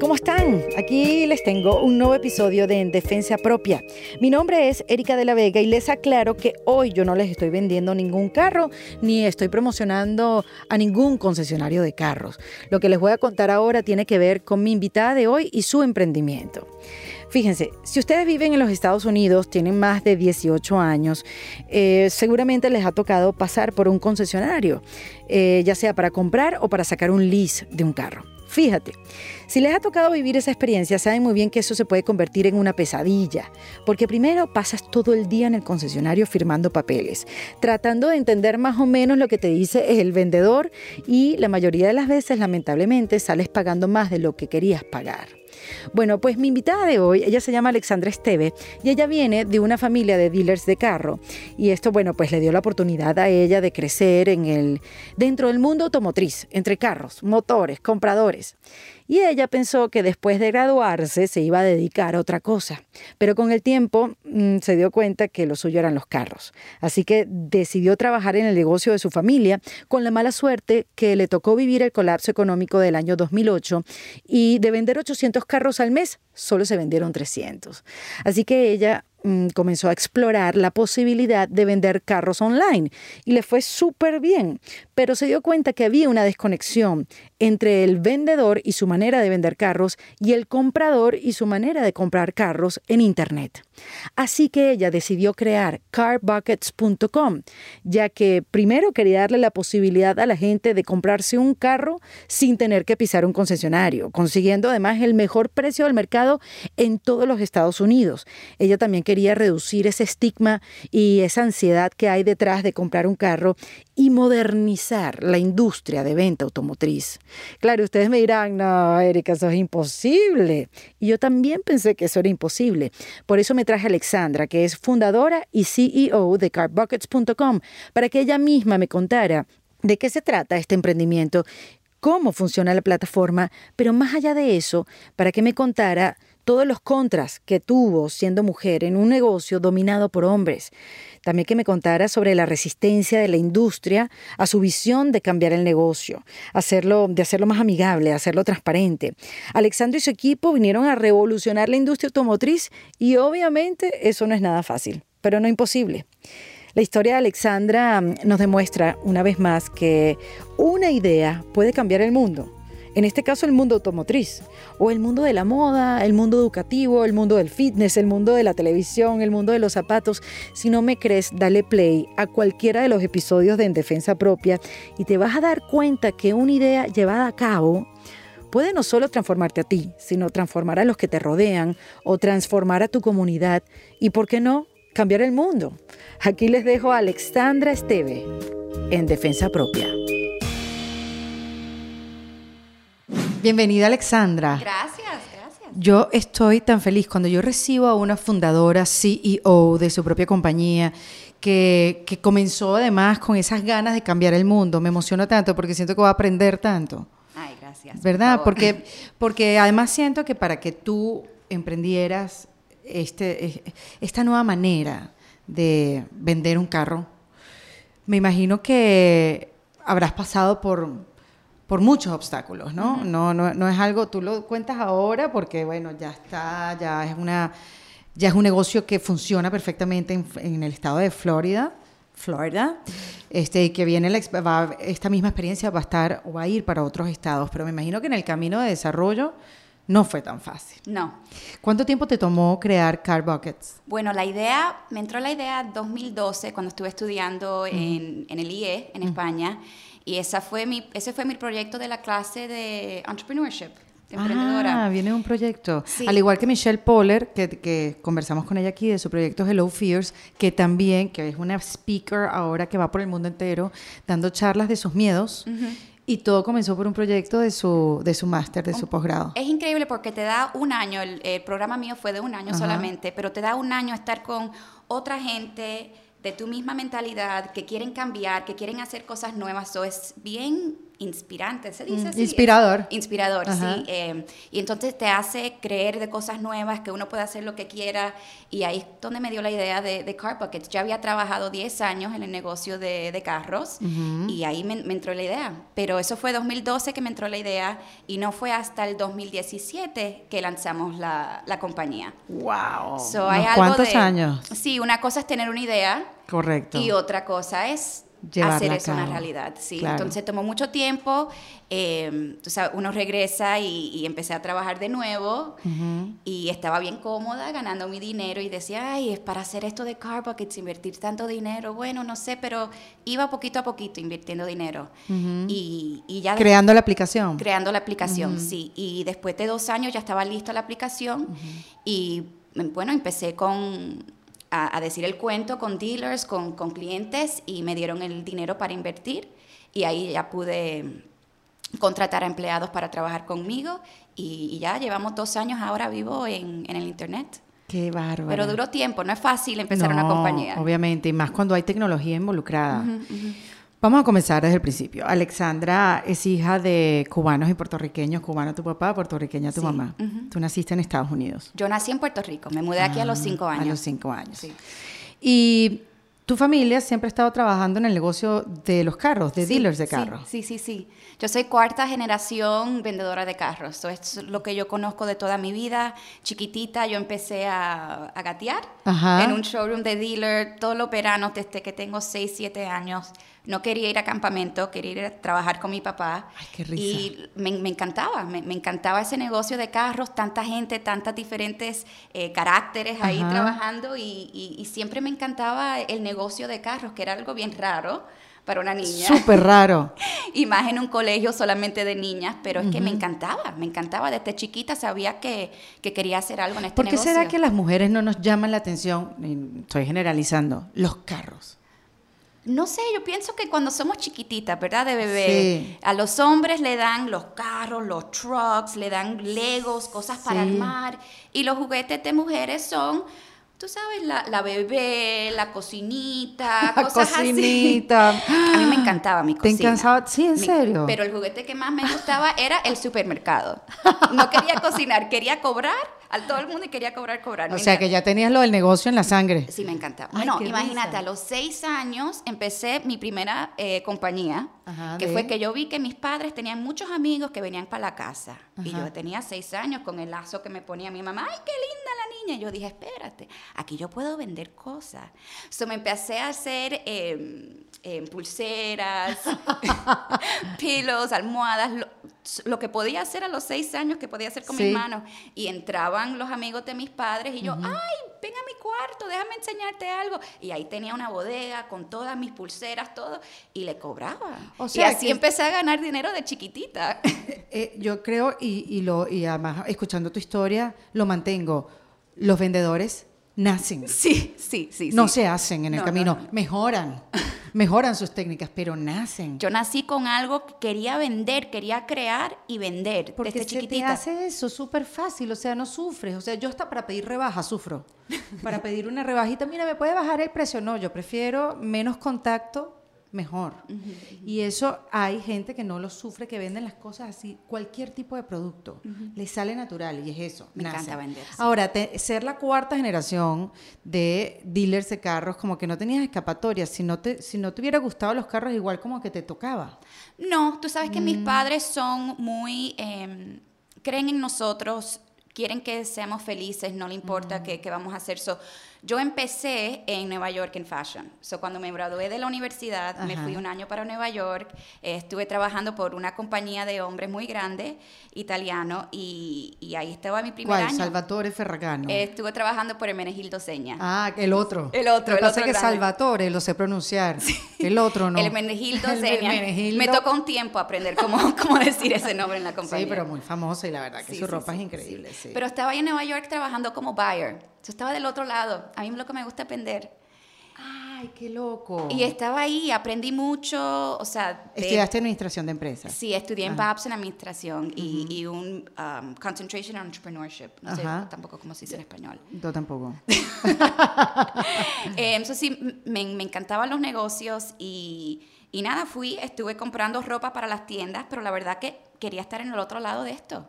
¿cómo están? Aquí les tengo un nuevo episodio de En Defensa Propia. Mi nombre es Erika de la Vega y les aclaro que hoy yo no les estoy vendiendo ningún carro ni estoy promocionando a ningún concesionario de carros. Lo que les voy a contar ahora tiene que ver con mi invitada de hoy y su emprendimiento. Fíjense, si ustedes viven en los Estados Unidos, tienen más de 18 años, eh, seguramente les ha tocado pasar por un concesionario, eh, ya sea para comprar o para sacar un lease de un carro. Fíjate, si les ha tocado vivir esa experiencia, saben muy bien que eso se puede convertir en una pesadilla, porque primero pasas todo el día en el concesionario firmando papeles, tratando de entender más o menos lo que te dice el vendedor y la mayoría de las veces, lamentablemente, sales pagando más de lo que querías pagar. Bueno, pues mi invitada de hoy, ella se llama Alexandra Esteve y ella viene de una familia de dealers de carro. Y esto, bueno, pues le dio la oportunidad a ella de crecer dentro del mundo automotriz, entre carros, motores, compradores y ella pensó que después de graduarse se iba a dedicar a otra cosa, pero con el tiempo mm, se dio cuenta que lo suyo eran los carros, así que decidió trabajar en el negocio de su familia con la mala suerte que le tocó vivir el colapso económico del año 2008 y de vender 800 carros al mes solo se vendieron 300. Así que ella Mm, comenzó a explorar la posibilidad de vender carros online y le fue súper bien, pero se dio cuenta que había una desconexión entre el vendedor y su manera de vender carros y el comprador y su manera de comprar carros en Internet. Así que ella decidió crear carbuckets.com, ya que primero quería darle la posibilidad a la gente de comprarse un carro sin tener que pisar un concesionario, consiguiendo además el mejor precio del mercado en todos los Estados Unidos. Ella también quería reducir ese estigma y esa ansiedad que hay detrás de comprar un carro y modernizar la industria de venta automotriz. Claro, ustedes me dirán, no, Erika, eso es imposible. Y yo también pensé que eso era imposible. Por eso me traje a Alexandra, que es fundadora y CEO de carbuckets.com, para que ella misma me contara de qué se trata este emprendimiento, cómo funciona la plataforma, pero más allá de eso, para que me contara todos los contras que tuvo siendo mujer en un negocio dominado por hombres. También que me contara sobre la resistencia de la industria a su visión de cambiar el negocio, hacerlo, de hacerlo más amigable, hacerlo transparente. Alexandro y su equipo vinieron a revolucionar la industria automotriz y obviamente eso no es nada fácil, pero no imposible. La historia de Alexandra mm, nos demuestra una vez más que una idea puede cambiar el mundo en este caso el mundo automotriz, o el mundo de la moda, el mundo educativo, el mundo del fitness, el mundo de la televisión, el mundo de los zapatos. Si no me crees, dale play a cualquiera de los episodios de En Defensa Propia y te vas a dar cuenta que una idea llevada a cabo puede no solo transformarte a ti, sino transformar a los que te rodean o transformar a tu comunidad y, ¿por qué no?, cambiar el mundo. Aquí les dejo a Alexandra Esteve en Defensa Propia. Bienvenida Alexandra. Gracias, gracias. Yo estoy tan feliz cuando yo recibo a una fundadora CEO de su propia compañía que, comenzó además con esas ganas de cambiar el mundo. Me emociona tanto porque siento que va a aprender tanto. Ay, gracias. ¿Verdad? Porque, porque además siento que para que tú emprendieras este, esta nueva manera de vender un carro, me imagino que habrás pasado por por muchos obstáculos, ¿no? no, no, no es algo, tú lo cuentas ahora porque, bueno, ya está, ya es una, ya es un negocio que funciona perfectamente en, el estado de Florida, Florida, este, que viene esta misma experiencia va a estar o va a ir para otros estados, pero me imagino que en el camino de desarrollo no fue tan fácil. No. ¿Cuánto tiempo te tomó crear Car Buckets? Bueno, la idea, me entró la idea en 2012 cuando estuve estudiando en, en, el IE, en España. Y esa fue mi, ese fue mi proyecto de la clase de entrepreneurship. De ah, viene un proyecto. Al igual que Michelle Poller, que, que, conversamos con ella aquí de su proyecto Hello Fears, que también, que es una speaker ahora que va por el mundo entero dando charlas de sus miedos. Y todo comenzó por un proyecto de su, de su máster, de su posgrado. Es increíble porque te da un año, el, programa mío fue de un año solamente, pero te da un año estar con otra gente de tu misma mentalidad, que quieren cambiar, que quieren hacer cosas nuevas. So es bien inspirante, se dice Mm, así. inspirador. Inspirador, Ajá. sí. eh, y entonces te hace creer de cosas nuevas, que uno puede hacer lo que quiera. Y ahí es donde me dio la idea de, de Car Buckets. Ya había trabajado 10 años en el negocio de, de carros y ahí me, me entró la idea. Pero eso fue 2012 que me entró la idea y no fue hasta el 2017 que lanzamos la, la compañía. ¡Wow! So, hay ¿Unos algo ¿Cuántos de- años? Sí, una cosa es tener una idea Correcto. y otra cosa es Llevarla hacer a eso una realidad. Sí. Claro. Entonces tomó mucho tiempo. eh, uno regresa y, y empecé a trabajar de nuevo y estaba bien cómoda ganando mi dinero y decía, ay, es para hacer esto de Car Buckets, invertir tanto dinero. Bueno, no sé, pero iba poquito a poquito invirtiendo dinero. y, y ya Creando la aplicación. creando la aplicación, sí. Y después de dos años ya estaba lista la aplicación y bueno, empecé con a, a decir el cuento con dealers, con, con clientes y me dieron el dinero para invertir y ahí ya pude contratar a empleados para trabajar conmigo y, y ya llevamos dos años ahora vivo en, en el internet. Qué bárbaro. Pero duró tiempo, no es fácil empezar una No, compañía. Obviamente, y más cuando hay tecnología involucrada. Vamos a comenzar desde el principio. Alexandra es hija de cubanos y puertorriqueños, cubano tu papá, puertorriqueña tu Sí, mamá. Tú naciste en Estados Unidos. Yo nací en Puerto Rico, me mudé aquí a los cinco Ah, años. A los cinco años. Sí. Y tu familia siempre ha estado trabajando en el negocio de los carros, de Sí, dealers de sí, carros. Sí, sí, sí. Yo soy cuarta generación vendedora de carros. Eso es lo que yo conozco de toda mi vida. Chiquitita yo empecé a, a gatear Ajá. en un showroom de dealer todos los veranos desde que tengo 6, 7 años. No quería ir a campamento, quería ir a trabajar con mi papá. Ay, qué risa. Y me, me encantaba, me, me encantaba ese negocio de carros, tanta gente, tantas diferentes eh, caracteres ahí Ajá. trabajando y, y- y siempre me encantaba el negocio de carros, que era algo bien raro para una niña Súper raro. y más en un colegio solamente de niñas, pero es que me encantaba, me encantaba. Desde chiquita sabía que, que quería hacer algo en este ¿Por qué negocio. será que las mujeres no nos llaman la atención? Estoy generalizando. Los carros. No sé, yo pienso que cuando somos chiquititas, ¿verdad? De bebé, Sí. a los hombres le dan los carros, los trucks, le dan legos, cosas para Sí. armar, y los juguetes de mujeres son... Tú sabes, la, la bebé, la cocinita, La cosas cocinita. así. A mí me encantaba mi ¿Te cocina. encantaba? Sí, ¿en Mi- serio? Pero el juguete que más me gustaba era el supermercado. No quería cocinar, quería cobrar a todo el mundo y quería cobrar, cobrar. O sea que ya tenías lo del negocio en la sangre. Sí, me encantaba. Ay, Bueno, qué imagínate, risa. a los seis años empecé mi primera eh, compañía, Ajá, que de- fue que yo vi que mis padres tenían muchos amigos que venían para la casa. Y yo tenía seis años con el lazo que me ponía mi mamá. ¡Ay, qué linda la niña! Y yo dije, espérate, aquí yo puedo vender cosas. So me empecé a hacer eh, eh, pulseras, pilos, almohadas, lo, lo que podía hacer a los seis años, que podía hacer con Sí. mis manos. Y entraban los amigos de mis padres y yo, ay, ven a mi cuarto, déjame enseñarte algo. Y ahí tenía una bodega con todas mis pulseras, todo, y le cobraba. O sea y así que- empecé a ganar dinero de chiquitita. Eh, yo creo, y, y lo, y además escuchando tu historia, lo mantengo. Los vendedores nacen. sí, sí, sí. No sí. se hacen en el No, no, camino, no. mejoran, mejoran sus técnicas, pero nacen. Yo nací con algo que quería vender, quería crear y vender Porque desde se te chiquitita. hace eso súper fácil, o sea, no sufres. O sea, yo hasta para pedir rebaja sufro. Para pedir una rebajita, mira, ¿me puede bajar el precio? No, yo prefiero menos contacto, mejor. Y eso hay gente que no lo sufre, que venden las cosas así, cualquier tipo de producto. Les sale natural y es eso. Me nace. encanta vender. Ahora, te- ser la cuarta generación de dealers de carros, como que no tenías escapatoria. Si no te, si no te hubiera gustado los carros, igual como que te tocaba. No, tú sabes que Mm. mis padres son muy, eh, creen en nosotros, quieren que seamos felices, no le Mm. importa qué, qué vamos a hacer. So, yo empecé en Nueva York en fashion. So, cuando me gradué de la universidad, me fui un año para Nueva York, eh, estuve trabajando por una compañía de hombres muy grande, italiano, y, y ahí estaba mi primer ¿Cuál? año. Salvatore Ferragamo. Eh, estuve trabajando por Hermenegildo Seña. Ah, el otro. El otro, Lo que el pasa es que. Salvatore lo sé pronunciar. El otro no. El Hermenegildo Seña. Hermenegildo. Me tocó un tiempo aprender cómo, cómo decir ese nombre en la compañía. Sí, pero muy famosa y la verdad que Sí, su sí, ropa es increíble. sí. Pero estaba ahí en Nueva York trabajando como buyer. Yo estaba del otro lado. A mí lo que me gusta aprender. Ay, qué loco. Y estaba ahí, aprendí mucho, o sea... de- Estudiaste administración de empresas. Sí, estudié en BAPS en administración y, y un um, concentration on entrepreneurship. No sé Ajá. tampoco cómo se dice en español. Yo tampoco. Eh, eso sí, m- me, me encantaban los negocios y, Y nada, fui, estuve comprando ropa para las tiendas, pero la verdad que quería estar en el otro lado de esto.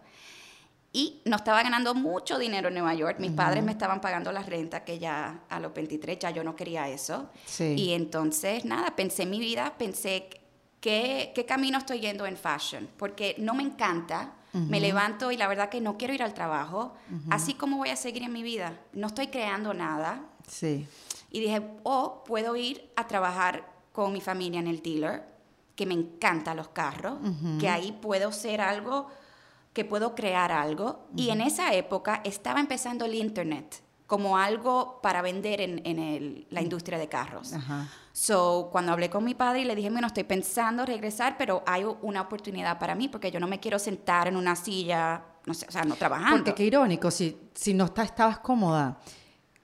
Y no estaba ganando mucho dinero en Nueva York. Mis padres me estaban pagando la renta, que ya a los 23 ya yo no quería eso. Y entonces, nada, pensé en mi vida, pensé qué, qué camino estoy yendo en fashion, porque no me encanta. Me levanto y la verdad que no quiero ir al trabajo. Así como voy a seguir en mi vida. No estoy creando nada. Sí. Y dije, o oh, puedo ir a trabajar con mi familia en el dealer, que me encantan los carros, que ahí puedo ser algo que puedo crear algo. Y en esa época estaba empezando el Internet como algo para vender en, en la industria de carros. So, cuando hablé con mi padre y le dije, bueno, estoy pensando regresar, pero hay una oportunidad para mí porque yo no me quiero sentar en una silla, no sé, o sea, no trabajando. Porque qué irónico, si, si no está, estabas cómoda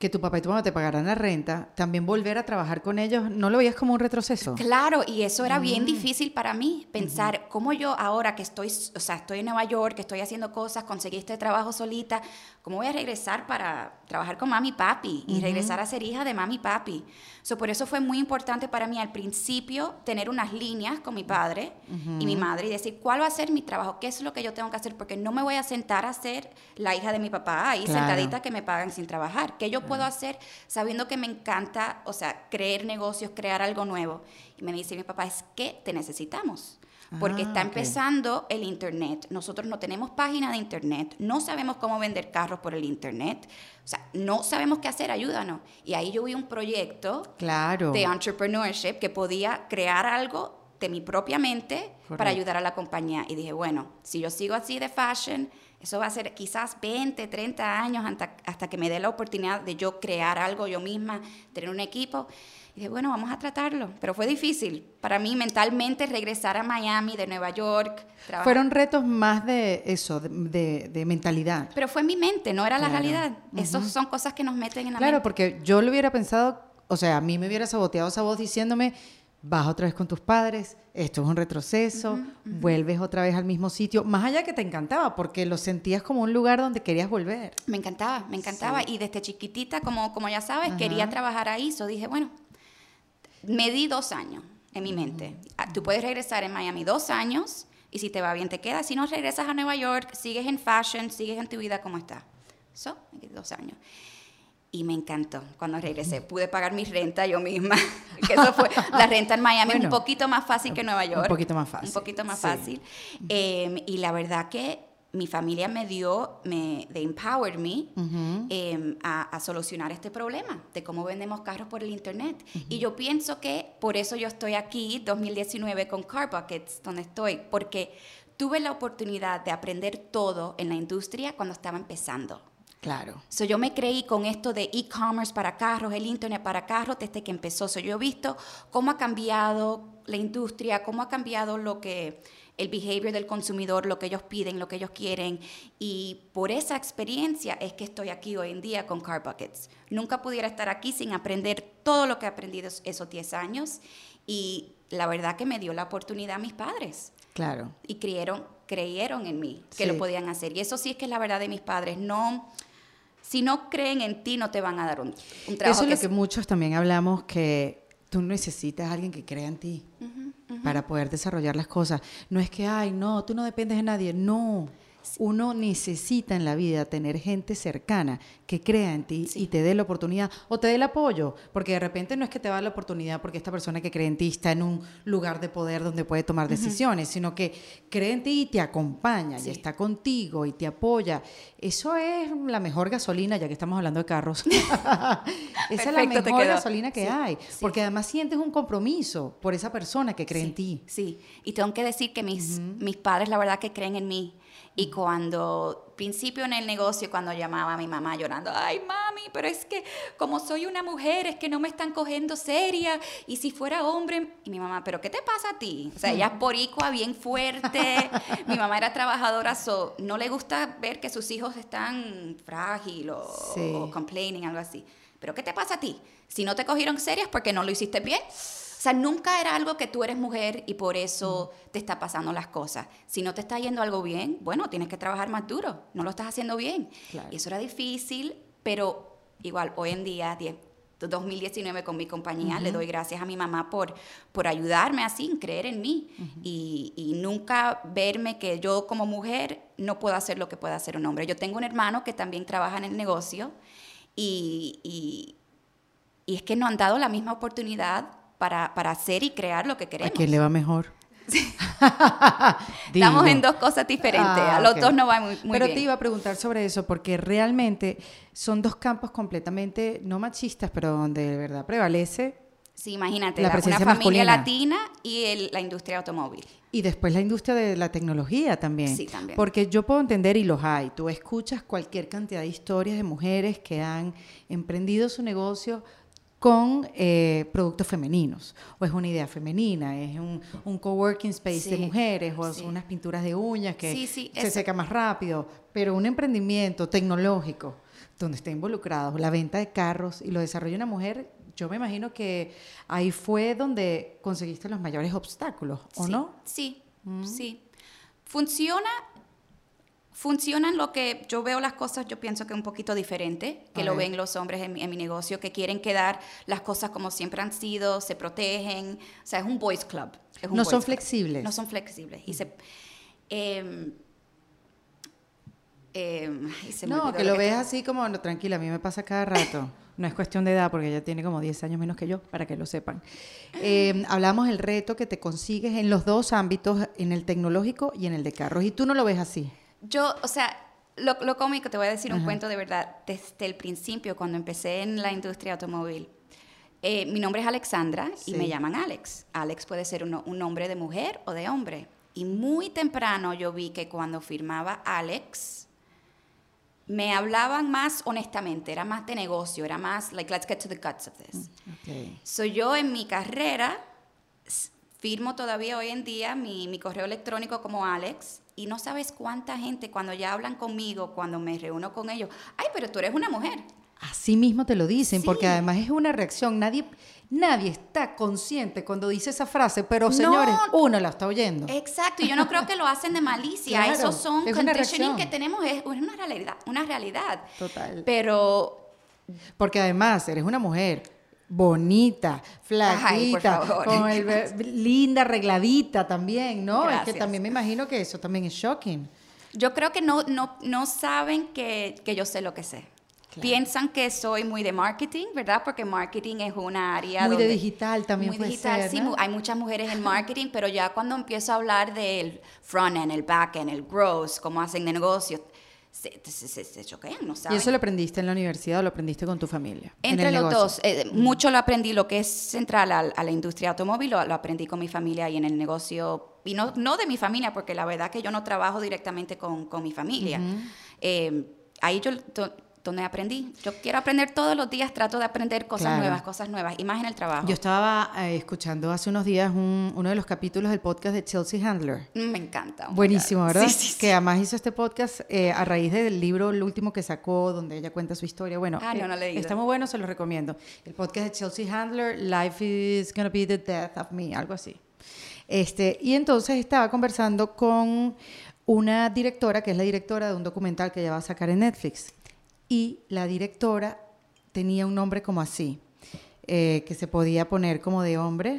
que tu papá y tu mamá te pagaran la renta, también volver a trabajar con ellos, ¿no lo veías como un retroceso? Claro, y eso era bien mm. difícil para mí, pensar cómo yo ahora que estoy, o sea, estoy en Nueva York, que estoy haciendo cosas, conseguí este trabajo solita, ¿cómo voy a regresar para trabajar con mami y papi y regresar a ser hija de mami y papi? So, por eso fue muy importante para mí al principio tener unas líneas con mi padre y mi madre y decir, ¿cuál va a ser mi trabajo? ¿Qué es lo que yo tengo que hacer? Porque no me voy a sentar a ser la hija de mi papá ahí sentadita que me pagan sin trabajar. ¿Qué yo puedo hacer sabiendo que me encanta, o sea, crear negocios, crear algo nuevo? Y me dice mi papá, es que te necesitamos porque está ah, empezando el Internet. Nosotros no tenemos página de Internet, no sabemos cómo vender carros por el Internet, o sea, no sabemos qué hacer, ayúdanos. Y ahí yo vi un proyecto claro. de entrepreneurship que podía crear algo de mi propia mente para ayudar a la compañía. Y dije, bueno, si yo sigo así de fashion, eso va a ser quizás 20, 30 años hasta, hasta que me dé la oportunidad de yo crear algo yo misma, tener un equipo. Y dije, bueno, vamos a tratarlo. Pero fue difícil para mí mentalmente regresar a Miami, de Nueva York. Fueron retos más de eso, de, de, mentalidad. Pero fue mi mente, no era la realidad. Esas son cosas que nos meten en la claro, mente. Claro, porque yo lo hubiera pensado, o sea, a mí me hubiera saboteado esa voz diciéndome, vas otra vez con tus padres, esto es un retroceso, vuelves otra vez al mismo sitio, más allá que te encantaba, porque lo sentías como un lugar donde querías volver. Me encantaba, me encantaba, y desde chiquitita, como, como ya sabes, quería trabajar ahí, so dije, bueno, me di dos años en mi mente. Ah, tú puedes regresar en Miami dos años y si te va bien te quedas. Si no, regresas a Nueva York, sigues en fashion, sigues en tu vida como está. Eso, dos años. Y me encantó cuando regresé. Pude pagar mi renta yo misma. que eso fue, la renta en Miami un poquito más fácil que en Nueva York. Un poquito más fácil. Un poquito más fácil. Em, y la verdad que mi familia me dio, me, de empowered me em, a, solucionar este problema de cómo vendemos carros por el internet. Y yo pienso que por eso yo estoy aquí 2019 con Car Buckets, donde estoy, porque tuve la oportunidad de aprender todo en la industria cuando estaba empezando. Claro. So, yo me creí con esto de e-commerce para carros, el internet para carros desde que empezó. So, yo he visto cómo ha cambiado la industria, cómo ha cambiado lo que el behavior del consumidor, lo que ellos piden, lo que ellos quieren. Y por esa experiencia es que estoy aquí hoy en día con Car Buckets. Nunca pudiera estar aquí sin aprender todo lo que he aprendido esos 10 años. Y la verdad que me dio la oportunidad a mis padres. Claro. Y creyeron, creyeron en mí que lo podían hacer. Y eso sí es que es la verdad de mis padres. No si no creen en ti, no te van a dar un, trabajo. Eso es lo que muchos también hablamos, que tú necesitas a alguien que crea en ti para poder desarrollar las cosas. No es que, ay, no, tú no dependes de nadie. No. Uno necesita en la vida tener gente cercana que crea en ti y te dé la oportunidad o te dé el apoyo, porque de repente no es que te va la oportunidad porque esta persona que cree en ti está en un lugar de poder donde puede tomar decisiones, sino que cree en ti y te acompaña y está contigo y te apoya. Eso es la mejor gasolina, ya que estamos hablando de carros. Esa es la mejor gasolina que hay, porque además sientes un compromiso por esa persona que cree en ti. Sí, y tengo que decir que mis, mis padres la verdad que creen en mí y cuando, principio en el negocio, cuando llamaba a mi mamá llorando, ay mami, pero es que como soy una mujer, es que no me están cogiendo seria, y si fuera hombre, y mi mamá, pero ¿qué te pasa a ti? O sea, ella es boricua, bien fuerte, mi mamá era trabajadora, so, no le gusta ver que sus hijos están frágiles o, complaining, algo así. Pero ¿qué te pasa a ti? Si no te cogieron serias porque no lo hiciste bien, o sea, nunca era algo que tú eres mujer y por eso te está pasando las cosas. Si no te está yendo algo bien, bueno, tienes que trabajar más duro. No lo estás haciendo bien. Y eso era difícil, pero igual, hoy en día, 2019 con mi compañía. Le doy gracias a mi mamá por, por ayudarme así, creer en mí y, y, nunca verme que yo como mujer no puedo hacer lo que puede hacer un hombre. Yo tengo un hermano que también trabaja en el negocio y, y, y es que nos han dado la misma oportunidad para, para, hacer y crear lo que queremos. ¿A quién le va mejor? Estamos en dos cosas diferentes. a los dos no va muy, muy Pero bien. te iba a preguntar sobre eso, porque realmente son dos campos completamente no machistas, pero donde de verdad prevalece. Sí, imagínate, la la, una familia masculina. latina y el- la industria automóvil. Y después la industria de la tecnología también. Sí, también. Porque yo puedo entender, y los hay, tú escuchas cualquier cantidad de historias de mujeres que han emprendido su negocio con eh, productos femeninos. O es una idea femenina, es un, un coworking space de mujeres, o sí. son unas pinturas de uñas que Sí, se eso. seca más rápido. Pero un emprendimiento tecnológico donde está involucrado la venta de carros y lo desarrolla una mujer, yo me imagino que ahí fue donde conseguiste los mayores obstáculos, ¿o no? Sí, sí. Funciona, funciona en lo que yo veo las cosas, yo pienso que un poquito diferente, que A lo ven los hombres en, mi- en mi negocio, que quieren quedar las cosas como siempre han sido, se protegen, o sea, es un boys club. es un No boys son club. flexibles. No son flexibles. Y se... em, em, ay, se me No, que lo que ves así como, no, tranquila, a mí me pasa cada rato. No es cuestión de edad, porque ella tiene como 10 años menos que yo, para que lo sepan. Eh, hablamos del reto que te consigues en los dos ámbitos, en el tecnológico y en el de carros. Y tú no lo ves así. Yo, o sea, lo, lo cómico, te voy a decir un cuento de verdad. Desde el principio, cuando empecé en la industria automóvil, eh, mi nombre es Alexandra Sí. y me llaman Alex. Alex puede ser uno- un nombre de mujer o de hombre. Y muy temprano yo vi que cuando firmaba Alex, me hablaban más honestamente, era más de negocio, era más like, let's get to the guts of this. So yo en mi carrera firmo todavía hoy en día mi, mi correo electrónico como Alex y no sabes cuánta gente cuando ya hablan conmigo, cuando me reúno con ellos, ay, pero tú eres una mujer. Así mismo te lo dicen, Sí. porque además es una reacción. Nadie, nadie está consciente cuando dice esa frase, pero No. señores, uno la está oyendo. Exacto, y yo no creo que lo hacen de malicia, Claro, esos son es conditioning que tenemos, es una realidad, una realidad. Total. Pero Porque además eres una mujer bonita, flaquita, con el linda, arregladita también, ¿no? Es que también me imagino que eso también es shocking. Yo creo que no, no, no saben que, que yo sé lo que sé. Piensan que soy muy de marketing, ¿verdad? Porque marketing es una área Muy de donde- digital también Muy puede digital, ser, sí. Hay muchas mujeres en marketing, pero ya cuando empiezo a hablar del front-end, el back-end, el growth, cómo hacen de negocios, se, se, se- se choquean, no ¿Y saben. eso lo aprendiste en la universidad o lo aprendiste con tu familia? En Entre los negocio. dos, eh, mucho lo aprendí, lo que es central al- a, la industria automóvil, lo, lo aprendí con mi familia y en el negocio, y no, no de mi familia, porque la verdad que yo no trabajo directamente con, con mi familia. Eh, ahí yo donde aprendí. Yo quiero aprender todos los días, trato de aprender cosas Claro. nuevas, cosas nuevas, y más en el trabajo. Yo estaba eh, escuchando hace unos días un- uno de los capítulos del podcast de Chelsea Handler. Mm, Me encanta. Buenísimo. ¿verdad? Sí, sí, sí. Que además hizo este podcast eh, a raíz del libro, el último que sacó, donde ella cuenta su historia. Bueno, Ah, no, no leído. está muy bueno, se lo recomiendo. El podcast de Chelsea Handler, Life is Gonna Be the Death of Me, algo así. Este, y entonces estaba conversando con una directora, que es la directora de un documental que ella va a sacar en Netflix. Y la directora tenía un nombre como así, eh, que se podía poner como de hombre,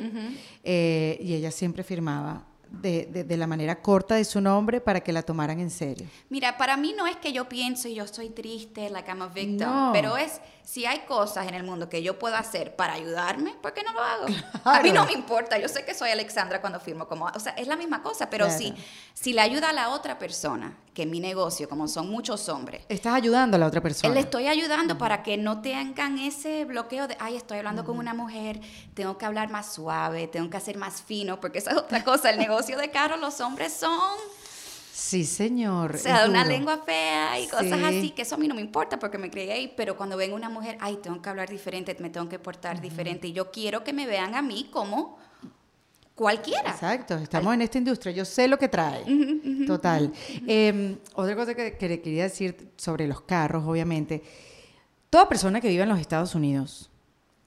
eh, y ella siempre firmaba de, de- de la manera corta de su nombre para que la tomaran en serio. Mira, para mí no es que yo pienso y yo soy triste, like I'm a victim, No. pero es si hay cosas en el mundo que yo puedo hacer para ayudarme, ¿por qué no lo hago? A mí no me importa, yo sé que soy Alexandra cuando firmo como, o sea, es la misma cosa, pero Claro. si si le ayuda a la otra persona, que mi negocio, como son muchos hombres, Estás ayudando a la otra persona. le estoy ayudando para que no tengan ese bloqueo de, ay, estoy hablando con una mujer, tengo que hablar más suave, tengo que hacer más fino, porque esa es otra cosa, el negocio de carros, los hombres son Sí, señor. o sea, una lengua fea y cosas Sí. así, que eso a mí no me importa porque me crié ahí, pero cuando ven una mujer, ay, tengo que hablar diferente, me tengo que portar diferente, y yo quiero que me vean a mí como cualquiera. Exacto, estamos en esta industria, yo sé lo que trae. Total. Eh, otra cosa que, que le quería decir sobre los carros, obviamente. Toda persona que vive en los Estados Unidos,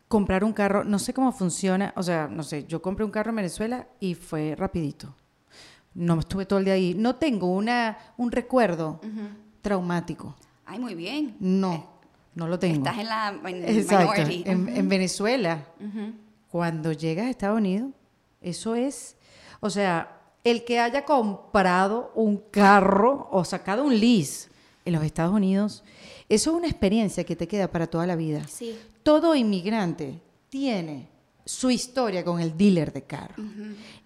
comprar un carro, no sé cómo funciona, o sea, no sé, yo compré un carro en Venezuela y fue rapidito. No estuve todo el día ahí. No tengo una, un recuerdo traumático. Ay, muy bien. No. no lo tengo. Estás en la en Exacto. minority. En, en Venezuela, cuando llegas a Estados Unidos, eso es, o sea, el que haya comprado un carro o sacado un lease en los Estados Unidos, eso es una experiencia que te queda para toda la vida. Sí. Todo inmigrante tiene su historia con el dealer de carro.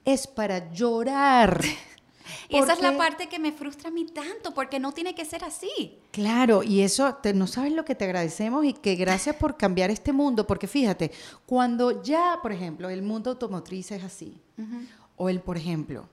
Es para llorar. Esa es la parte que me frustra a mí tanto, porque no tiene que ser así. Claro, y eso, te- no sabes lo que te agradecemos y que gracias por cambiar este mundo, porque fíjate, cuando ya, por ejemplo, el mundo automotriz es así, o el, por ejemplo,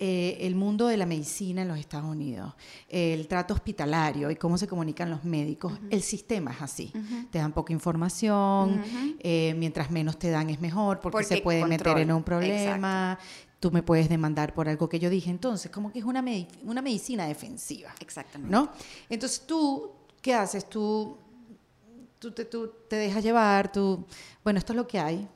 eh, el mundo de la medicina en los Estados Unidos, el trato hospitalario y cómo se comunican los médicos, el sistema es así. Te dan poca información, eh, mientras menos te dan es mejor, porque, se puede meter en un problema, tú me puedes demandar por algo que yo dije. Entonces, como que es una, una medicina defensiva. Exactamente. ¿no? Entonces tú, ¿qué haces? Tú, tú, te, tú te dejas llevar, tú, bueno, esto es lo que hay.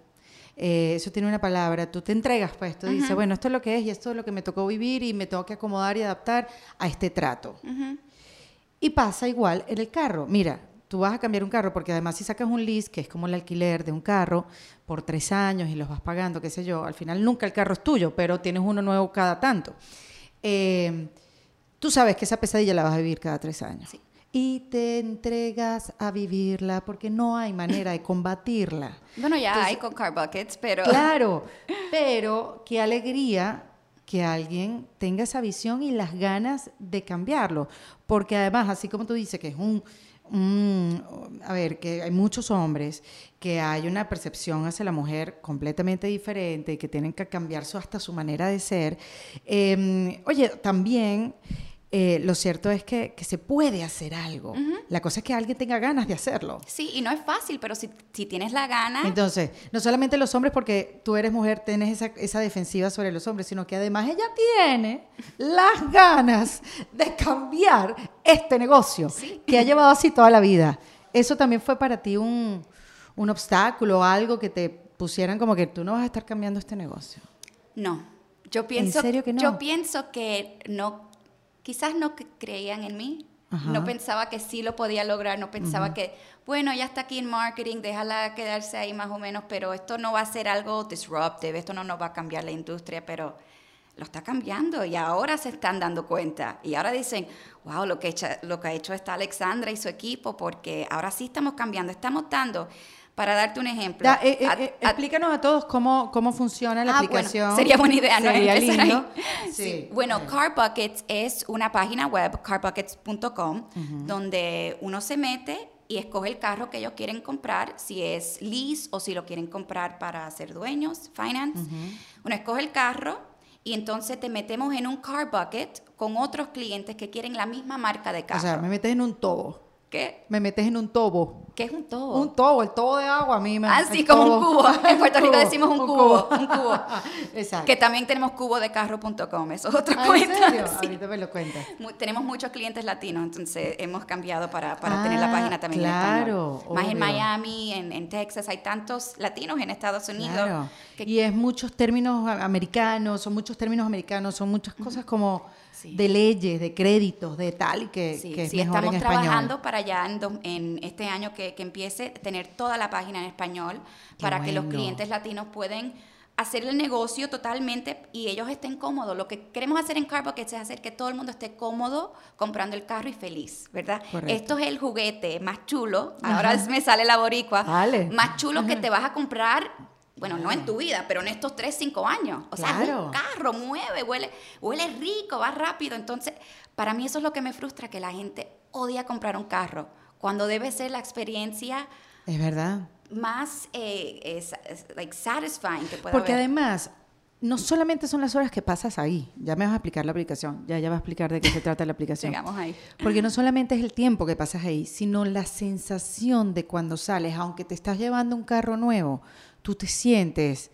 Eh, eso tiene una palabra, tú te entregas, pues, tú dices, bueno, esto es lo que es y esto es lo que me tocó vivir y me tengo que acomodar y adaptar a este trato. Y pasa igual en el carro. Mira, tú vas a cambiar un carro porque además si sacas un lease, que es como el alquiler de un carro, por tres años y los vas pagando, qué sé yo, al final nunca el carro es tuyo, pero tienes uno nuevo cada tanto. Eh, tú sabes que esa pesadilla la vas a vivir cada tres años. Sí. Y te entregas a vivirla porque no hay manera de combatirla. Bueno, ya hay con car buckets, pero... Claro, pero qué alegría que alguien tenga esa visión y las ganas de cambiarlo. Porque además, así como tú dices que es un, un- a ver, que hay muchos hombres que hay una percepción hacia la mujer completamente diferente y que tienen que cambiar su, hasta su manera de ser. eh, oye, también eh, lo cierto es que, que se puede hacer algo. La cosa es que alguien tenga ganas de hacerlo. Sí, y no es fácil, pero si, si tienes la gana... Entonces, no solamente los hombres, porque tú eres mujer, tienes esa, esa defensiva sobre los hombres, sino que además ella tiene las ganas de cambiar este negocio Sí. que ha llevado así toda la vida. ¿Eso también fue para ti un, un obstáculo, algo que te pusieran como que tú no vas a estar cambiando este negocio? No, yo pienso, serio que no? Yo pienso que no, quizás no creían en mí. Ajá. No pensaba que sí lo podía lograr, no pensaba que, bueno, ya está aquí en marketing, déjala quedarse ahí más o menos, pero esto no va a ser algo disruptive, esto no nos va a cambiar la industria, pero lo está cambiando y ahora se están dando cuenta. Y ahora dicen, wow, lo que, lo que ha hecho esta Alexandra y su equipo, porque ahora sí estamos cambiando, estamos dando, para darte un ejemplo. Da- eh, eh, a- eh, a- explícanos a todos cómo, cómo funciona la Ah, bueno, aplicación. sería buena idea, ¿no? Sería Empezar ahí. lindo. Sí. Bueno, Car Buckets es una página web, carbuckets.com, donde uno se mete y escoge el carro que ellos quieren comprar, si es lease o si lo quieren comprar para ser dueños, finance. Uno escoge el carro y entonces te metemos en un car bucket con otros clientes que quieren la misma marca de carro. O sea, me metes en un tobo. ¿Qué? Me metes en un tobo. ¿Qué es un tobo? Un tobo, el tobo de agua a mí me Ah, el sí, como un cubo. En Puerto Rico cubo, decimos un cubo, un cubo. Exacto. que también tenemos cubodecarro.com, eso es otra Ah, ¿En cuenta. serio? sí. Ahorita me lo cuentas. Tenemos muchos clientes latinos, entonces hemos cambiado para, para tener la Ah, página también claro, en español. Más en. Miami, en, en Texas, hay tantos latinos en Estados Unidos. Claro. que- Y es muchos términos americanos, son muchos términos americanos, son muchas cosas como Sí. de leyes, de créditos, de tal, y que, sí, que es sí, mejor estamos en español. trabajando para ya en, en este año que, que empiece tener toda la página en español Qué para que los clientes latinos pueden hacer el negocio totalmente y ellos estén cómodos. Lo que queremos hacer en Carbuckets es hacer que todo el mundo esté cómodo comprando el carro y feliz, ¿verdad? Correcto. Esto es el juguete más chulo, Ajá. ahora me sale la boricua, Vale. más chulo que te vas a comprar bueno, no en tu vida, pero en estos 3, 5 años. O sea, es Claro. un carro, mueve, huele, huele rico, va rápido. Entonces, para mí eso es lo que me frustra, que la gente odia comprar un carro, cuando debe ser la experiencia Es verdad. más eh, es- es, like, satisfying que pueda Porque haber. además, no solamente son las horas que pasas ahí, ya me vas a explicar la aplicación, ya, ya vas a explicar de qué se trata la aplicación. Llegamos ahí. Porque no solamente es el tiempo que pasas ahí, sino la sensación de cuando sales, aunque te estás llevando un carro nuevo, tú te sientes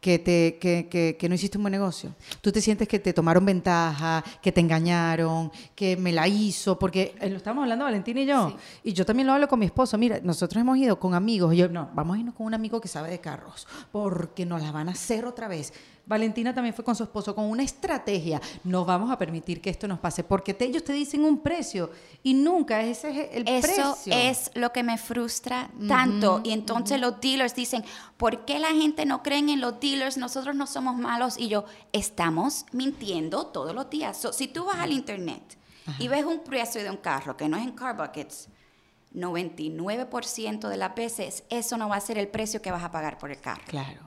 que, te, que, que- que no hiciste un buen negocio. Tú te sientes que te tomaron ventaja, que te engañaron, que me la hizo, porque eh, lo estamos hablando Valentina y yo, Sí. y yo también lo hablo con mi esposo. Mira, nosotros hemos ido con amigos, y yo, no, vamos a irnos con un amigo que sabe de carros, porque nos la van a hacer otra vez. Valentina también fue con su esposo con una estrategia. No vamos a permitir que esto nos pase porque te- ellos te dicen un precio y nunca ese es el Eso precio. es lo que me frustra tanto. y entonces los dealers dicen, ¿por qué la gente no cree en los dealers? Nosotros no somos malos. Y yo, estamos mintiendo todos los días. So, si tú vas al internet y ves un precio de un carro que no es en Car Buckets, 99% de las veces eso no va a ser el precio que vas a pagar por el carro. Claro.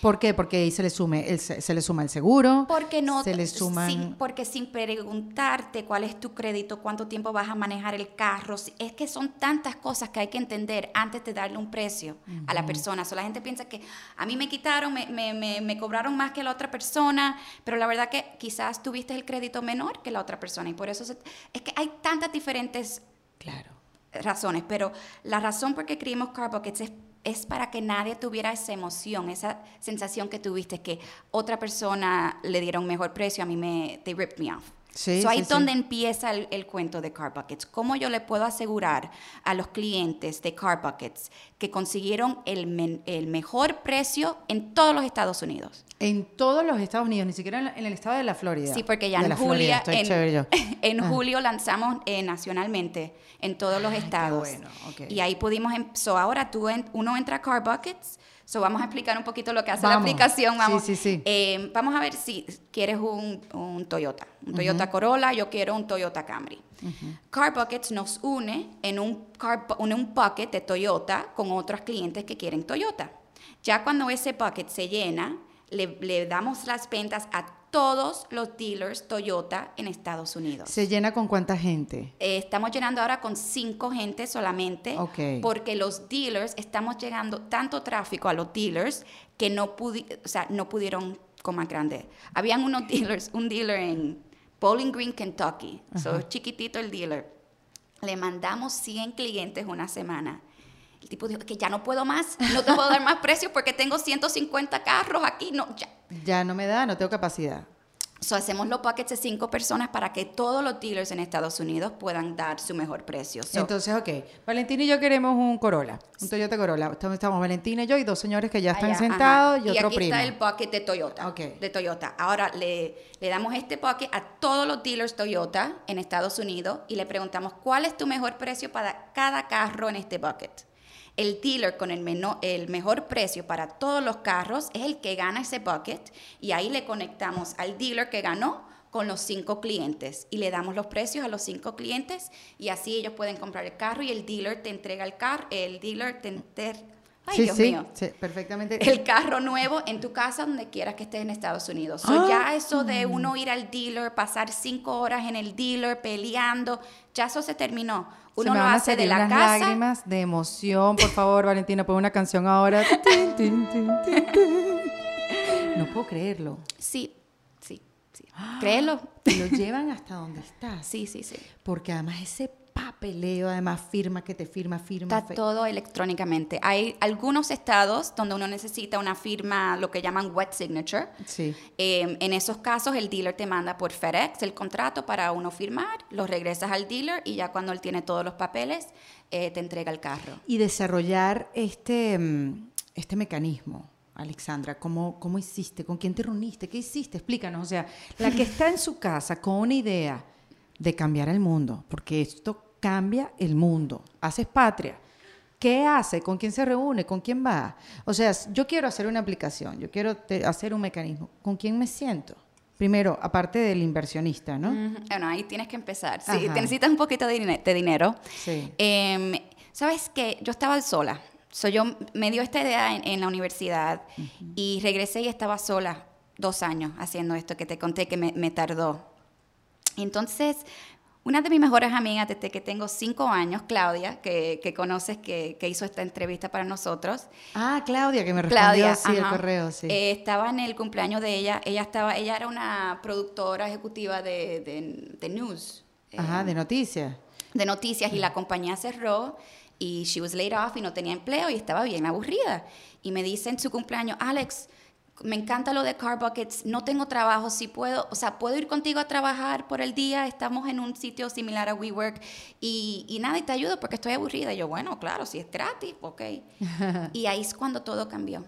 ¿Por qué? Porque ahí se le sume el, se, le suma el seguro. Porque no, se le suman sin- porque sin preguntarte cuál es tu crédito, cuánto tiempo vas a manejar el carro, es que son tantas cosas que hay que entender antes de darle un precio a la persona. So, la gente piensa que a mí me quitaron, me, me- me- me cobraron más que la otra persona, pero la verdad que quizás tuviste el crédito menor que la otra persona y por eso se- es que hay tantas diferentes Claro. razones, pero la razón por qué creamos Car Buckets es, es para que nadie tuviera esa emoción, esa sensación que tuviste que otra persona le diera un mejor precio, a mí me, they ripped me off. Sí, So, ahí sí, es donde sí. empieza el, el cuento de Car Buckets. ¿Cómo yo le puedo asegurar a los clientes de Car Buckets que consiguieron el, men- el mejor precio en todos los Estados Unidos? En todos los Estados Unidos, ni siquiera en, la- en el estado de la Florida. Sí, porque ya De en la Florida, en, Ah. julio lanzamos eh, nacionalmente en todos los Ay, qué estados. bueno, ok. Y ahí pudimos, em- so ahora tú en- uno entra a Car Buckets, so vamos a explicar un poquito lo que hace la aplicación. Sí, Vamos, sí, sí. Eh, vamos a ver si quieres un, un Toyota, un Toyota Corolla, yo quiero un Toyota Camry. Car Buckets nos une en un, car, en un bucket de Toyota con otros clientes que quieren Toyota. Ya cuando ese bucket se llena, le, le damos las ventas a todos los dealers Toyota en Estados Unidos. ¿Se llena con cuánta gente? Eh, estamos llenando ahora con cinco gente solamente, Ok. porque los dealers, estamos llegando tanto tráfico a los dealers que no, pudi o sea, no pudieron con más grande. Habían unos dealers, un dealer en Bowling Green, Kentucky, so, chiquitito el dealer. Le mandamos 100 clientes una semana. El tipo dijo que ya no puedo más, no te puedo dar más precios porque tengo 150 carros aquí, no, ya. Ya no me da, no tengo capacidad. So, hacemos los paquetes de cinco personas para que todos los dealers en Estados Unidos puedan dar su mejor precio. So, Entonces, ok, Valentina y yo queremos un Corolla, un Toyota Corolla. Estamos, estamos Valentina y yo y dos señores que ya están allá, sentados ajá. y otro aquí primo. está el bucket de Toyota. De Toyota. Ahora le, le damos este bucket a todos los dealers Toyota en Estados Unidos y le preguntamos cuál es tu mejor precio para cada carro en este bucket. El dealer con el, meno- el mejor precio para todos los carros es el que gana ese bucket y ahí le conectamos al dealer que ganó con los cinco clientes y le damos los precios a los cinco clientes y así ellos pueden comprar el carro y el dealer te entrega el carro, el dealer te Ay, sí, Dios sí, mío sí, perfectamente. el carro nuevo en tu casa donde quieras que estés en Estados Unidos. So, Ah. Ya eso de uno ir al dealer, pasar cinco horas en el dealer peleando, ya eso se terminó. Se Uno me lo van a hace de salir la unas casa. lágrimas de emoción. Por favor, Valentina, pon una canción ahora. No puedo creerlo. Sí, sí, sí. Créelo. Te lo llevan hasta donde estás. Sí, sí, sí. Porque además ese papeleo, además firma que te firma, firma. Está todo electrónicamente. Hay algunos estados donde uno necesita una firma, lo que llaman wet signature. Sí. Eh, en esos casos, el dealer te manda por FedEx el contrato para uno firmar, lo regresas al dealer y ya cuando él tiene todos los papeles, eh, te entrega el carro. Y desarrollar este, mm, este mecanismo. Alexandra, ¿cómo, ¿cómo hiciste? ¿Con quién te reuniste? ¿Qué hiciste? Explícanos. O sea, la que está en su casa con una idea de cambiar el mundo, porque esto cambia el mundo. Haces patria. ¿Qué hace? ¿Con quién se reúne? ¿Con quién va? O sea, yo quiero hacer una aplicación, yo quiero hacer un mecanismo. ¿Con quién me siento? Primero, aparte del inversionista, ¿no? Bueno, ahí tienes que empezar. Sí, Ajá. te necesitas un poquito de, dine- de dinero. Sí. Em, Sabes que yo estaba sola. So, yo me dio esta idea en, en la universidad y regresé y estaba sola dos años haciendo esto que te conté que me, me tardó. Entonces, una de mis mejores amigas desde que tengo cinco años, Claudia, que, que conoces, que, que hizo esta entrevista para nosotros, Ah, Claudia, que me respondió Claudia, sí, el ajá. correo, sí. Eh, estaba en el cumpleaños de ella. Ella estaba, ella era una productora ejecutiva de, de, de news. eh, Ajá, de noticias. de noticias y la compañía cerró y she was laid off y no tenía empleo y estaba bien aburrida. Y me dice en su cumpleaños, Alex, me encanta lo de Car Buckets, no tengo trabajo, si puedo, o sea, puedo ir contigo a trabajar por el día, estamos en un sitio similar a WeWork y, y nada, y te ayudo porque estoy aburrida. Y yo, bueno, claro, si es gratis, ok. y ahí es cuando todo cambió.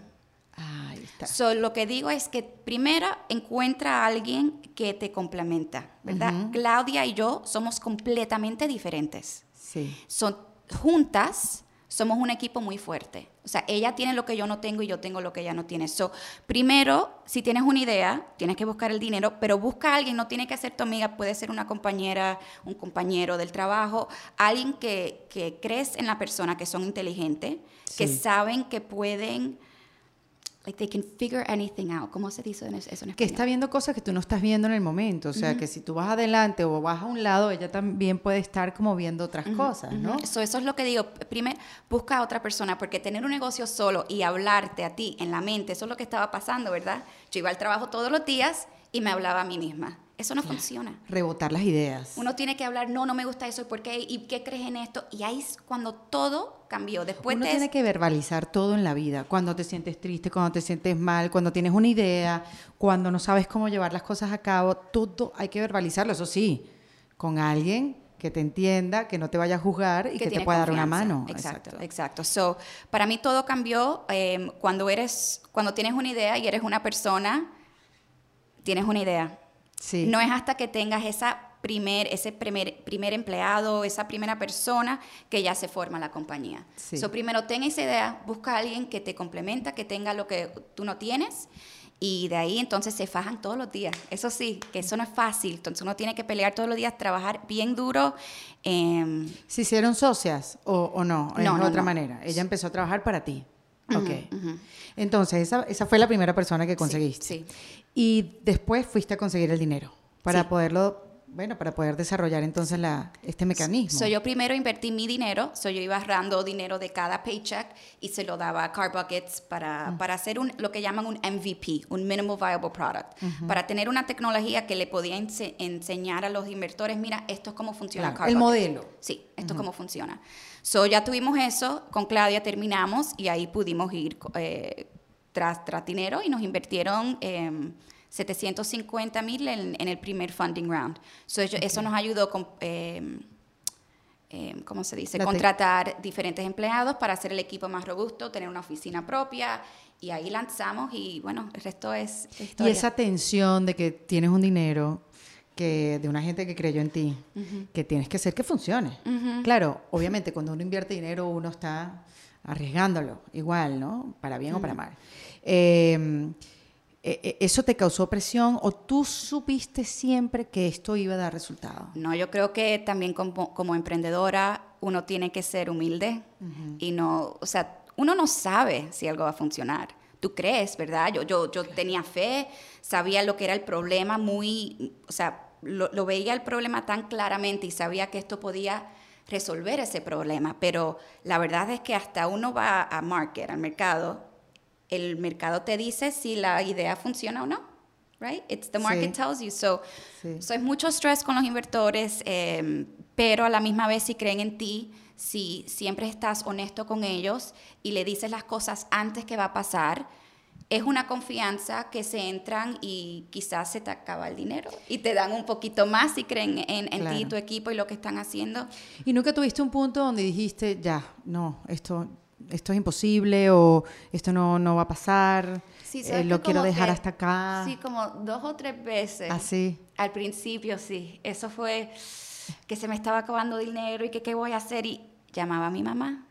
Ahí está. So, lo que digo es que primero encuentra a alguien que te complementa, ¿verdad? Claudia y yo somos completamente diferentes. Sí. Son juntas somos un equipo muy fuerte. O sea, ella tiene lo que yo no tengo y yo tengo lo que ella no tiene. So, primero, si tienes una idea, tienes que buscar el dinero, pero busca a alguien, no tiene que ser tu amiga, puede ser una compañera, un compañero del trabajo, alguien que, que crees en la persona, que son inteligentes, que saben que pueden, like they can figure anything out. ¿Cómo se dice eso en español? Que está viendo cosas que tú no estás viendo en el momento. O sea, que si tú vas adelante o vas a un lado, ella también puede estar como viendo otras cosas, ¿no? So, eso es lo que digo. Primero, busca a otra persona, porque tener un negocio solo y hablarte a ti en la mente, eso es lo que estaba pasando, ¿verdad? Yo iba al trabajo todos los días y me hablaba a mí misma. Eso no funciona. Rebotar las ideas. Uno tiene que hablar, no, no me gusta eso, ¿y por qué? ¿Y qué crees en esto? Y ahí es cuando todo cambió. Después Uno de tiene que verbalizar todo en la vida. Cuando te sientes triste, cuando te sientes mal, cuando tienes una idea, cuando no sabes cómo llevar las cosas a cabo, todo hay que verbalizarlo. Eso sí, con alguien que te entienda, que no te vaya a juzgar y que, te tiene pueda dar una mano. Exacto, exacto. So, para mí todo cambió eh, cuando eres, cuando tienes una idea y eres una persona, tienes una idea. Sí. No es hasta que tengas esa primer, ese primer, primer empleado, esa primera persona que ya se forma la compañía. Sí. So, primero ten esa idea, busca a alguien que te complementa, que tenga lo que tú no tienes. Y de ahí entonces se fajan todos los días. Eso sí, que eso no es fácil. Entonces uno tiene que pelear todos los días, trabajar bien duro. em, ¿Se hicieron socias o, o no? Es No, no, otra no. manera. Ella empezó a trabajar para ti. Ok. Entonces, esa, esa fue la primera persona que conseguiste. sí. Y después fuiste a conseguir el dinero para Sí. poderlo, bueno, para poder desarrollar entonces la, este mecanismo. So, yo primero invertí mi dinero, so, yo iba ahorrando dinero de cada paycheck y se lo daba a Car Buckets para, para hacer un, lo que llaman un MVP, un Minimal Viable Product, para tener una tecnología que le podía ense- enseñar a los inversores, mira, esto es cómo funciona Claro, Car el Buckets". modelo. Sí, esto es cómo funciona. So, ya tuvimos eso, con Claudia terminamos y ahí pudimos ir eh, tras, tras dinero y nos invirtieron em, 750 mil en, en el primer funding round. So, Eso nos ayudó con... em, ¿Cómo se dice? Contratar diferentes empleados para hacer el equipo más robusto, tener una oficina propia y ahí lanzamos y bueno, el resto es y esa tensión de que tienes un dinero, que de una gente que creyó en ti, que tienes que hacer que funcione. Claro, obviamente cuando uno invierte dinero uno está arriesgándolo, igual, ¿no? Para bien o para mal. Eh, ¿Eso te causó presión o tú supiste siempre que esto iba a dar resultado? No, yo creo que también como, como emprendedora uno tiene que ser humilde y no, o sea, uno no sabe si algo va a funcionar. Tú crees, ¿verdad? Yo, yo, yo tenía fe, sabía lo que era el problema muy, o sea, lo, lo veía el problema tan claramente y sabía que esto podía resolver ese problema, pero la verdad es que hasta uno va a market, al mercado, el mercado te dice si la idea funciona o no, right? It's the market Sí. tells you. So, Sí. so es mucho estrés con los inversores, eh, pero a la misma vez si creen en ti, si siempre estás honesto con ellos y le dices las cosas antes que va a pasar, es una confianza que se entran y quizás se te acaba el dinero y te dan un poquito más si creen en, en ti, Claro. tu equipo y lo que están haciendo. ¿Y nunca tuviste un punto donde dijiste, ya, no, esto, esto es imposible o esto no, no va a pasar, Sí, eh, ¿sabes lo quiero dejar que- hasta acá? Sí, como dos o tres veces. Así. Al principio sí, eso fue que se me estaba acabando dinero y que qué voy a hacer y llamaba a mi mamá.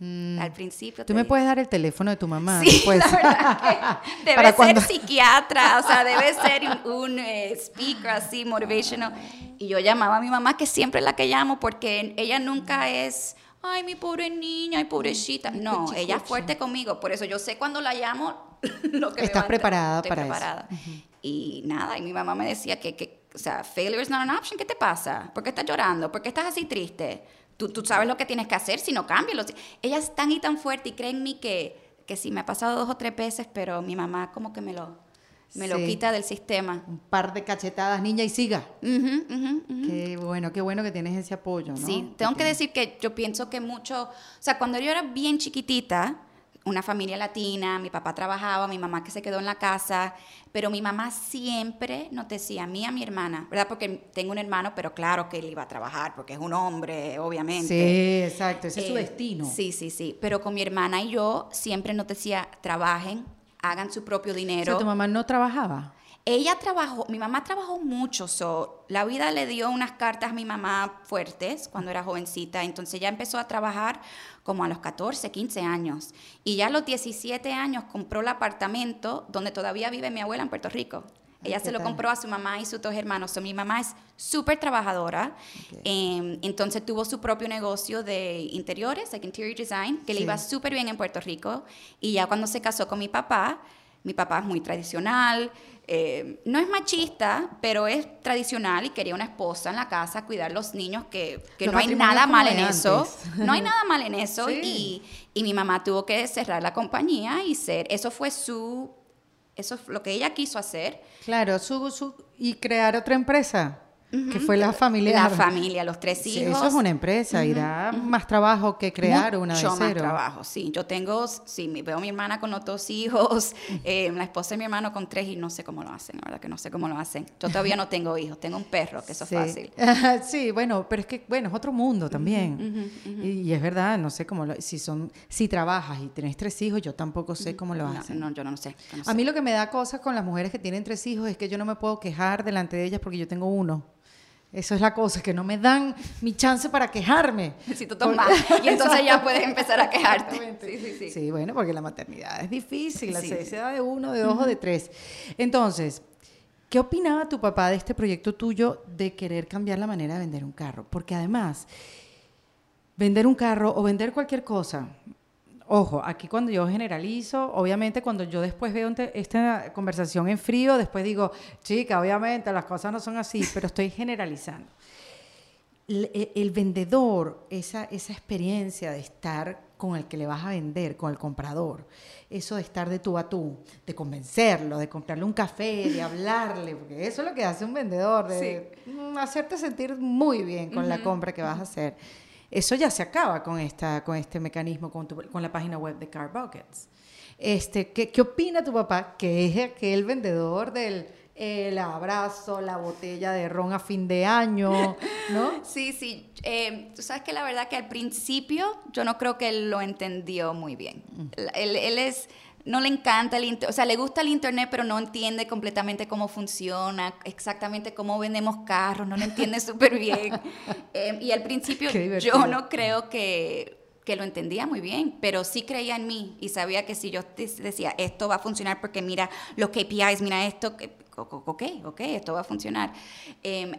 Al principio. Mm. ¿Tú me digo. puedes dar el teléfono de tu mamá? Sí, Pues, la verdad que debe Para ser cuando- psiquiatra, o sea, debe ser un, un, eh, speaker así, motivational. Y yo llamaba a mi mamá, que siempre es la que llamo, porque ella nunca es, ay, mi pobre niña, ay, pobrecita. No, ella es fuerte conmigo, por eso yo sé cuando la llamo lo que me Estás preparada Estoy para eso. Y nada, y mi mamá me decía que, que, o sea, failure is not an option, ¿qué te pasa? ¿Por qué estás llorando? ¿Por qué estás así triste? Tú, tú sabes lo que tienes que hacer, si no cámbialo. Ella es tan y tan fuerte y cree en mí que, que sí, me ha pasado dos o tres veces, pero mi mamá como que me lo, me lo quita del sistema. un par de cachetadas, niña, y siga. Ujú, ujú. Qué bueno, qué bueno que tienes ese apoyo, ¿no? Sí, tengo que decir que yo pienso que mucho, o sea, cuando yo era bien chiquitita, una familia latina, mi papá trabajaba, mi mamá que se quedó en la casa, pero mi mamá siempre nos decía, a mí, a mi hermana, ¿verdad? Porque tengo un hermano, pero claro que él iba a trabajar, porque es un hombre, obviamente. Sí, exacto, ese es su Eh, destino. Sí, sí, sí. Pero con mi hermana y yo siempre nos decía, trabajen, hagan su propio O dinero. sea, tu mamá no trabajaba. Ella trabajó, mi mamá trabajó mucho, so, la vida le dio unas cartas a mi mamá fuertes cuando era jovencita, entonces ella empezó a trabajar como a los 14, 15 años. Y ya a los 17 años compró el apartamento donde todavía vive mi abuela en Puerto Rico. Ella se ¿qué lo compró a su mamá y sus dos hermanos. So, mi mamá es súper trabajadora. Em, entonces tuvo su propio negocio de interiores, like interior design, que le Sí. iba súper bien en Puerto Rico. Y ya cuando se casó con mi papá, mi papá es muy tradicional, eh, no es machista, pero es tradicional y quería una esposa en la casa, cuidar los niños, que, que no hay nada mal en eso. No hay nada mal en eso. Y mi mamá tuvo que cerrar la compañía y ser, eso fue su, eso es lo que ella quiso hacer. Claro, su, su, y crear otra empresa, que fue la familiar. La familia, los tres Sí, hijos. eso es una empresa y da más trabajo que crear una de Mucho más cero. trabajo, sí. Yo tengo, sí, veo a mi hermana con los dos hijos, eh, la esposa de mi hermano con tres y no sé cómo lo hacen, la verdad que no sé cómo lo hacen. Yo todavía no tengo hijos, tengo un perro, que eso sí. es fácil. sí, bueno, pero es que, bueno, es otro mundo también. Y, y es verdad, no sé cómo lo, si son, si trabajas y tienes tres hijos, yo tampoco sé cómo lo No, hacen. no, yo no sé. yo no A sé. mí lo que me da cosas con las mujeres que tienen tres hijos es que yo no me puedo quejar delante de ellas porque yo tengo uno. Eso es la cosa, que no me dan mi chance para quejarme. Necesito tomar. Y entonces ya puedes empezar a quejarte. Sí, sí, sí. Sí, bueno, porque la maternidad es difícil, la da de uno, de dos o de tres. Entonces, ¿qué opinaba tu papá de este proyecto tuyo de querer cambiar la manera de vender un carro? Porque además, vender un carro o vender cualquier cosa, ojo, aquí cuando yo generalizo, obviamente cuando yo después veo esta conversación en frío, después digo, chica, obviamente las cosas no son así, pero estoy generalizando. El, el- el vendedor, esa, esa experiencia de estar con el que le vas a vender, con el comprador, eso de estar de tú a tú, de convencerlo, de comprarle un café, de hablarle, porque eso es lo que hace un vendedor, de mm, hacerte sentir muy bien con la compra que vas a hacer. Eso ya se acaba con, esta, con este mecanismo, con, tu- con la página web de Car Buckets. Este, ¿qué, ¿Qué opina tu papá, que es aquel vendedor del el abrazo, la botella de ron a fin de año, ¿no? Sí, sí. Eh, tú sabes que la verdad que al principio yo no creo que él lo entendió muy bien. Él, él es, no le encanta el internet, o sea, le gusta el internet, pero no entiende completamente cómo funciona, exactamente cómo vendemos carros, no lo entiende súper bien. Eh, y al principio yo no creo que que lo entendía muy bien, pero sí creía en mí y sabía que si yo decía, esto va a funcionar porque mira los KPIs, mira esto, ok, ok, esto va a funcionar. Em,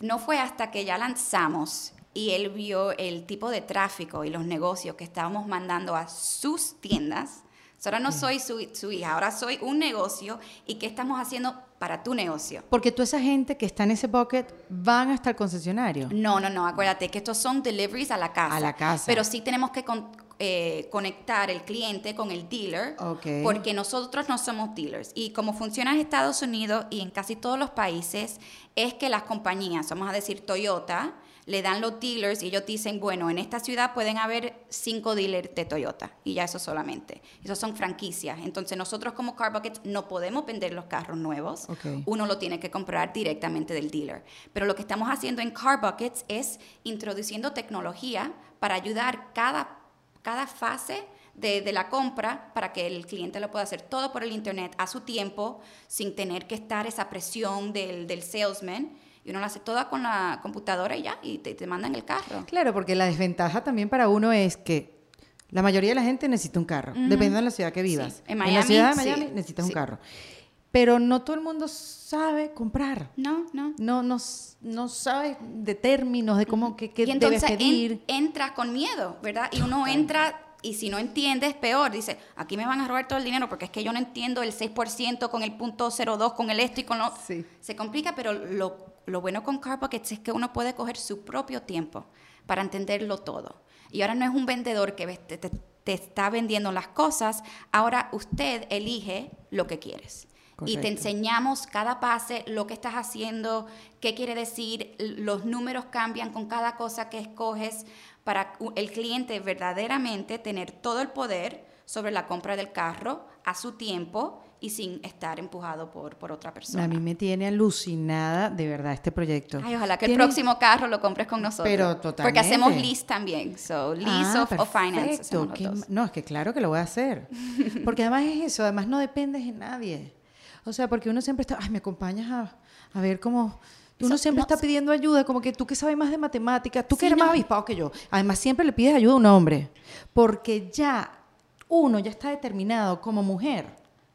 no fue hasta que ya lanzamos y él vio el tipo de tráfico y los negocios que estábamos mandando a sus tiendas. Ahora no soy su, su hija, ahora soy un negocio y qué estamos haciendo para tu negocio. Porque toda esa gente que está en ese bucket van hasta el concesionario. No, no, no, acuérdate que estos son deliveries a la casa. A la casa. Pero sí tenemos que con- eh, conectar el cliente con el dealer, Ok. porque nosotros no somos dealers. Y como funciona en Estados Unidos y en casi todos los países, es que las compañías, vamos a decir Toyota, le dan los dealers y ellos dicen, bueno, en esta ciudad pueden haber cinco dealers de Toyota y ya eso solamente. Esos son franquicias. Entonces nosotros como Car Buckets no podemos vender los carros nuevos. Uno lo tiene que comprar directamente del dealer. Pero lo que estamos haciendo en Car Buckets es introduciendo tecnología para ayudar cada, cada fase de, de la compra para que el cliente lo pueda hacer todo por el internet a su tiempo, sin tener que estar esa presión del, del salesman. Y uno lo hace toda con la computadora y ya, y te, te mandan el carro. Claro, porque la desventaja también para uno es que la mayoría de la gente necesita un carro, dependiendo de la ciudad que vivas. Sí. En la Miami, ciudad de sí. Miami necesitas un Sí. carro. Pero no todo el mundo sabe comprar. No, no. No, no, no sabe de términos, de cómo, qué, qué y entonces debes en- pedir. entras con miedo, ¿verdad? Y uno entra y si no entiendes, peor. Dice, aquí me van a robar todo el dinero porque es que yo no entiendo el 6% con el punto 02, con el esto y con lo... Sí. Se complica, pero lo, lo bueno con Car Buckets es que uno puede coger su propio tiempo para entenderlo todo. Y ahora no es un vendedor que te, te- te está vendiendo las cosas, ahora usted elige lo que quieres. Y te enseñamos cada pase, lo que estás haciendo, qué quiere decir, los números cambian con cada cosa que escoges para el cliente verdaderamente tener todo el poder sobre la compra del carro a su tiempo y sin estar empujado por, por otra persona. A mí me tiene alucinada de verdad este proyecto. Ay, ojalá que el Tiene- próximo carro lo compres con nosotros. Pero Porque totalmente. hacemos lease también. So, lease Ah, of, of finance. no, es que claro que lo voy a hacer. Porque además es eso, además no dependes de nadie. O sea, porque uno siempre está, ay, me acompañas a, a ver cómo... Uno siempre no, está pidiendo ayuda, como que tú que sabes más de matemáticas, tú que Sí, eres más no. avispado que yo. Además, siempre le pides ayuda a un hombre. Porque ya uno ya está determinado como mujer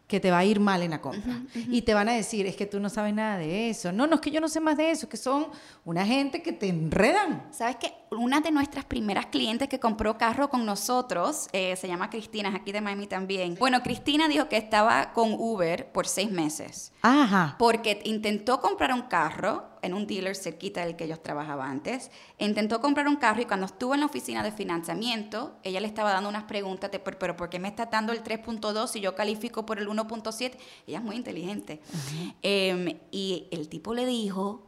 que te va a ir mal en la compra. Y te van a decir, es que tú no sabes nada de eso. No, no, es que yo no sé más de eso, que son una gente que te enredan. ¿Sabes que Una de nuestras primeras clientes que compró carro con nosotros, eh, se llama Cristina, es aquí de Miami también. Bueno, Cristina dijo que estaba con Uber por seis meses. Ajá. Porque intentó comprar un carro en un dealer cerquita del que ellos trabajaban antes. Intentó comprar un carro y cuando estuvo en la oficina de financiamiento, ella le estaba dando unas preguntas de, pero, ¿por qué me está dando el 3.2 si yo califico por el 1.7? Ella es muy inteligente. Em, y el tipo le dijo,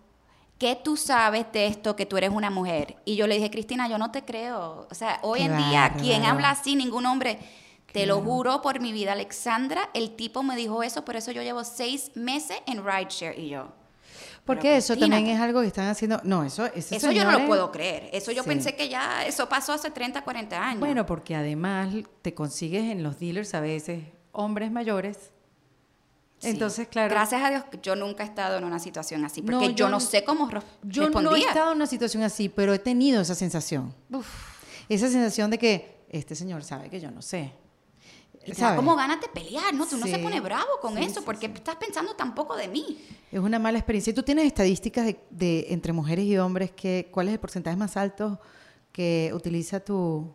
¿qué tú sabes de esto que tú eres una mujer? Y yo le dije, Cristina, yo no te creo. O sea, hoy en día, quien habla así, ningún hombre... Te lo juro por mi vida, Alexandra, el tipo me dijo eso, por eso yo llevo seis meses en rideshare y yo. Porque eso también es algo que están haciendo. No, eso, Eso yo no lo puedo creer. Eso yo Sí. pensé que ya, eso pasó hace 30, 40 años. Bueno, porque además te consigues en los dealers a veces hombres mayores. Sí. Entonces, claro. Gracias a Dios, que yo nunca he estado en una situación así, porque No, yo, yo- no sé cómo Yo respondía. no he estado en una situación así, pero he tenido esa sensación. Esa sensación de que este señor sabe que yo no sé. Da ¿Sabes? como ganas de pelear, ¿no? Tú no se Sí. pone bravo con Sí, eso, sí, porque sí. estás pensando tan poco de mí. Es una mala experiencia. ¿Y tú tienes estadísticas de, de entre mujeres y hombres? Que, ¿Cuál es el porcentaje más alto que utiliza tu,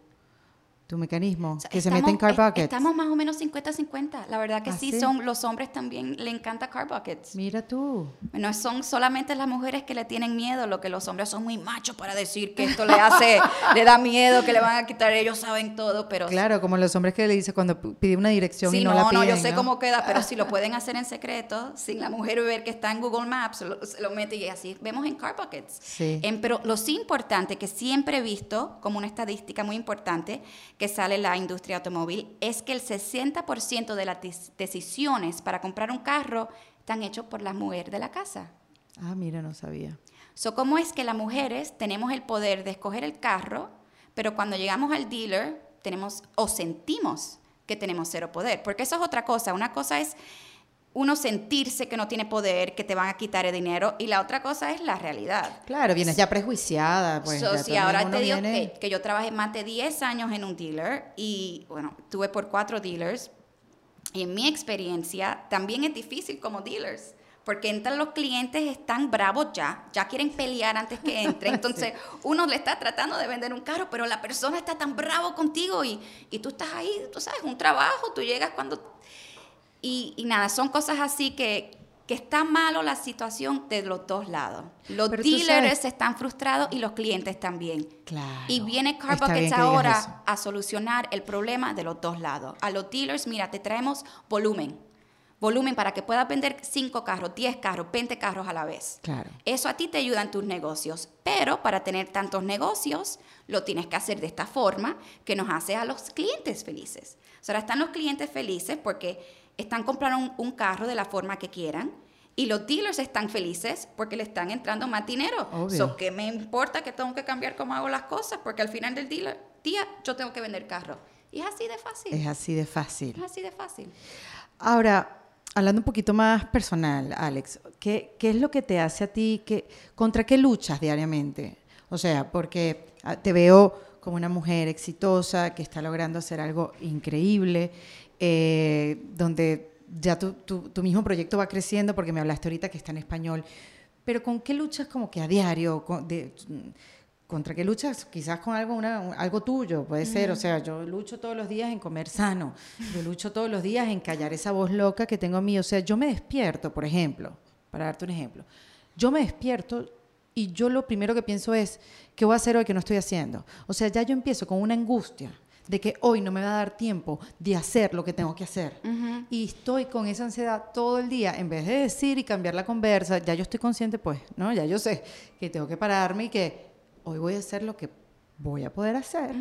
tu mecanismo? O sea, que se mete en car buckets. Estamos más o menos 50-50. La verdad que ¿Ah, sí, sí? son los hombres también le encanta car buckets. Mira tú. No son solamente las mujeres que le tienen miedo, lo que los hombres son muy machos para decir que esto le hace, le da miedo, que le van a quitar, ellos saben todo, pero Claro, como los hombres que le dicen cuando pide una dirección Sí, y no, no, la no, piden. yo sé ¿no? cómo queda, pero si lo pueden hacer en secreto, sin la mujer ver que está en Google Maps, lo, lo mete y así vemos en Car Buckets. Sí. Em, pero lo sí importante, que siempre he visto como una estadística muy importante que sale la industria automóvil, es que el 60% de las decisiones para comprar un carro están hechos por la mujer de la casa. Ah, mira, no sabía. So, ¿Cómo es que las mujeres tenemos el poder de escoger el carro, pero cuando llegamos al dealer tenemos o sentimos que tenemos cero poder? Porque eso es otra cosa. Una cosa es uno sentirse que no tiene poder, que te van a quitar el dinero, y la otra cosa es la realidad. Claro, vienes ya prejuiciada. Pues, So, ya si ahora te digo viene- que, que yo trabajé más de 10 años en un dealer y, bueno, tuve por cuatro dealers, y en mi experiencia también es difícil como dealers, porque entran los clientes, están bravos ya, ya quieren pelear antes que entren, entonces uno le está tratando de vender un carro, pero la persona está tan bravo contigo y, y tú estás ahí, tú sabes, un trabajo, tú llegas cuando... Y, y nada, son cosas así que, que está malo la situación de los dos lados. Los Pero dealers están frustrados y los clientes también. Claro. Y viene Car Está bien Buckets que digas ahora a solucionar el problema de los dos lados. A los dealers, mira, te traemos volumen. Volumen para que puedas vender 5 carros, 10 carros, 20 carros a la vez. Claro. Eso a ti te ayuda en tus negocios, pero para tener tantos negocios lo tienes que hacer de esta forma que nos hace a los clientes felices. O sea, ahora están los clientes felices porque están comprando un, un carro de la forma que quieran y los dealers están felices porque le están entrando más dinero. Obvio. So, ¿Qué me importa que tengo que cambiar cómo hago las cosas? Porque al final del día yo tengo que vender carro. Y es así de fácil. Es así de fácil. Es así de fácil. Ahora, hablando un poquito más personal, Alex, ¿qué, qué es lo que te hace a ti? Que, ¿Contra qué luchas diariamente? O sea, porque ah, te veo como una mujer exitosa que está logrando hacer algo increíble, eh, donde ya tu, tu- tu mismo proyecto va creciendo, porque me hablaste ahorita que está en español, pero ¿con qué luchas como que a diario? Con- de- ¿Contra qué luchas? Quizás con algo, una- un- algo tuyo, puede ser. O sea, yo lucho todos los días en comer sano. Yo lucho todos los días en callar esa voz loca que tengo a mí. O sea, yo me despierto, por ejemplo, para darte un ejemplo. Yo me despierto y yo lo primero que pienso es, ¿qué voy a hacer hoy que no estoy haciendo? O sea, ya yo empiezo con una angustia de que hoy no me va a dar tiempo de hacer lo que tengo que hacer. Y estoy con esa ansiedad todo el día, en vez de decir y cambiar la conversa, ya yo estoy consciente, pues, ¿no? Ya yo sé que tengo que pararme y que hoy voy a hacer lo que voy a poder hacer.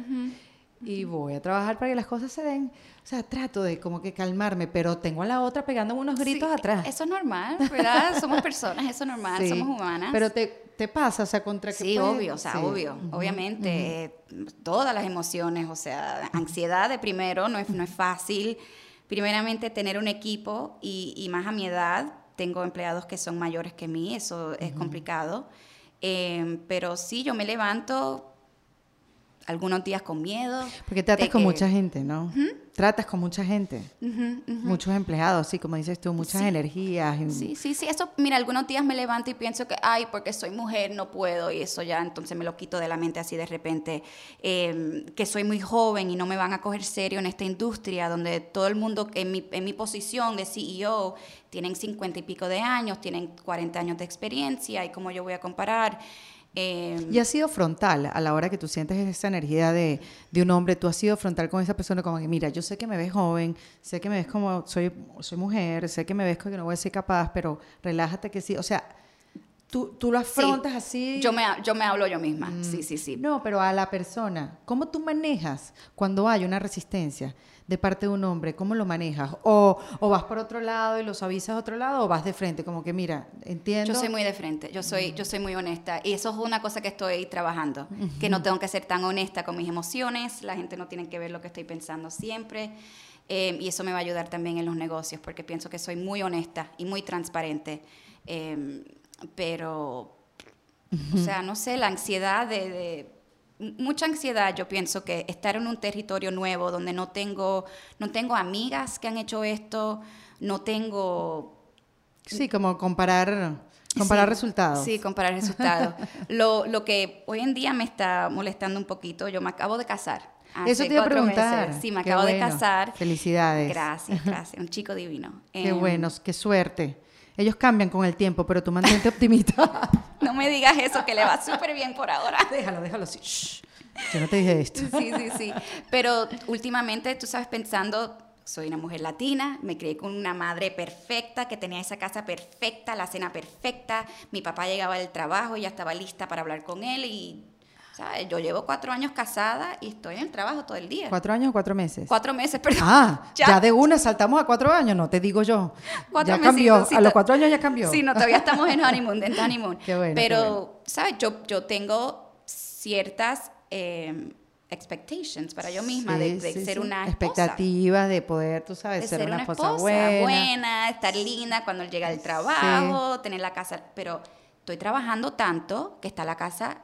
Y voy a trabajar para que las cosas se den. O sea, trato de como que calmarme, pero tengo a la otra pegando unos gritos atrás. Eso es normal, ¿verdad? somos personas, eso es normal, somos humanas. Pero te, te pasa, o sea, contra que Sí, obvio, o sea, obvio. Obviamente, eh, todas las emociones, o sea, ansiedad de primero no es, no es fácil. Primeramente, tener un equipo y, y más a mi edad, tengo empleados que son mayores que mí, eso es complicado. Eh, pero sí, yo me levanto algunos días con miedo. Porque tratas con mucha gente, ¿no? Tratas con mucha gente. Muchos empleados, sí, como dices tú, muchas energías. Sí, sí, sí. Eso, mira, algunos días me levanto y pienso que, ay, porque soy mujer no puedo y eso ya, entonces me lo quito de la mente así de repente. Em, que soy muy joven y no me van a coger serio en esta industria donde todo el mundo en mi, en mi posición de CEO tienen 50 y pico de años, tienen 40 años de experiencia y cómo yo voy a comparar. Em, y has sido frontal a la hora que tú sientes esa energía de, de, un hombre, tú has sido frontal con esa persona como que, mira, yo sé que me ves joven, sé que me ves como, soy, soy mujer, sé que me ves como que no voy a ser capaz, pero relájate que sí, o sea, tú, tú lo afrontas así. Yo me, yo me hablo yo misma, sí, mm. sí, sí. No, pero a la persona, ¿cómo tú manejas cuando hay una resistencia? De parte de un hombre? ¿Cómo lo manejas? O, o, vas por otro lado y los avisas a otro lado o vas de frente? Como que, mira, entiendo. Yo soy muy de frente, yo soy, yo soy muy honesta y eso es una cosa que estoy trabajando, que no tengo que ser tan honesta con mis emociones, la gente no tiene que ver lo que estoy pensando siempre. Eh, y eso me va a ayudar también en los negocios porque pienso que soy muy honesta y muy transparente. Eh, pero, o sea, no sé, la ansiedad de mucha ansiedad, yo pienso que estar en un territorio nuevo donde no tengo, no tengo amigas que han hecho esto, no tengo... Sí, como comparar, comparar resultados. Sí, comparar resultados. lo, lo, que hoy en día me está molestando un poquito, yo me acabo de casar. Eso te iba a preguntar. Sí, me acabo de casar. Felicidades. Gracias, gracias. Un chico divino. Qué em, bueno, qué suerte. Ellos cambian con el tiempo, pero tú mantente optimista. no me digas eso, que le va súper bien por ahora. Déjalo, déjalo así. Yo no te dije esto. Sí, sí, sí. Pero últimamente, tú sabes, pensando, soy una mujer latina, me crié con una madre perfecta, que tenía esa casa perfecta, la cena perfecta. Mi papá llegaba del trabajo y ya estaba lista para hablar con él y ¿sabes? Yo llevo cuatro años casada y estoy en el trabajo todo el día. ¿Cuatro años o cuatro meses? Cuatro meses, perdón. Ah, ya, de una saltamos a cuatro años, no te digo yo. Cuatro ya cambió, a los cuatro años ya cambió. Sí, no, todavía estamos en honeymoon, en honeymoon. Qué bueno, Pero, ¿sabes? Yo, yo tengo ciertas eh, expectations para yo misma de, ser una expectativas de poder tú sabes ser, una, esposa, buena. buena estar linda cuando llega del trabajo tener la casa pero estoy trabajando tanto que está la casa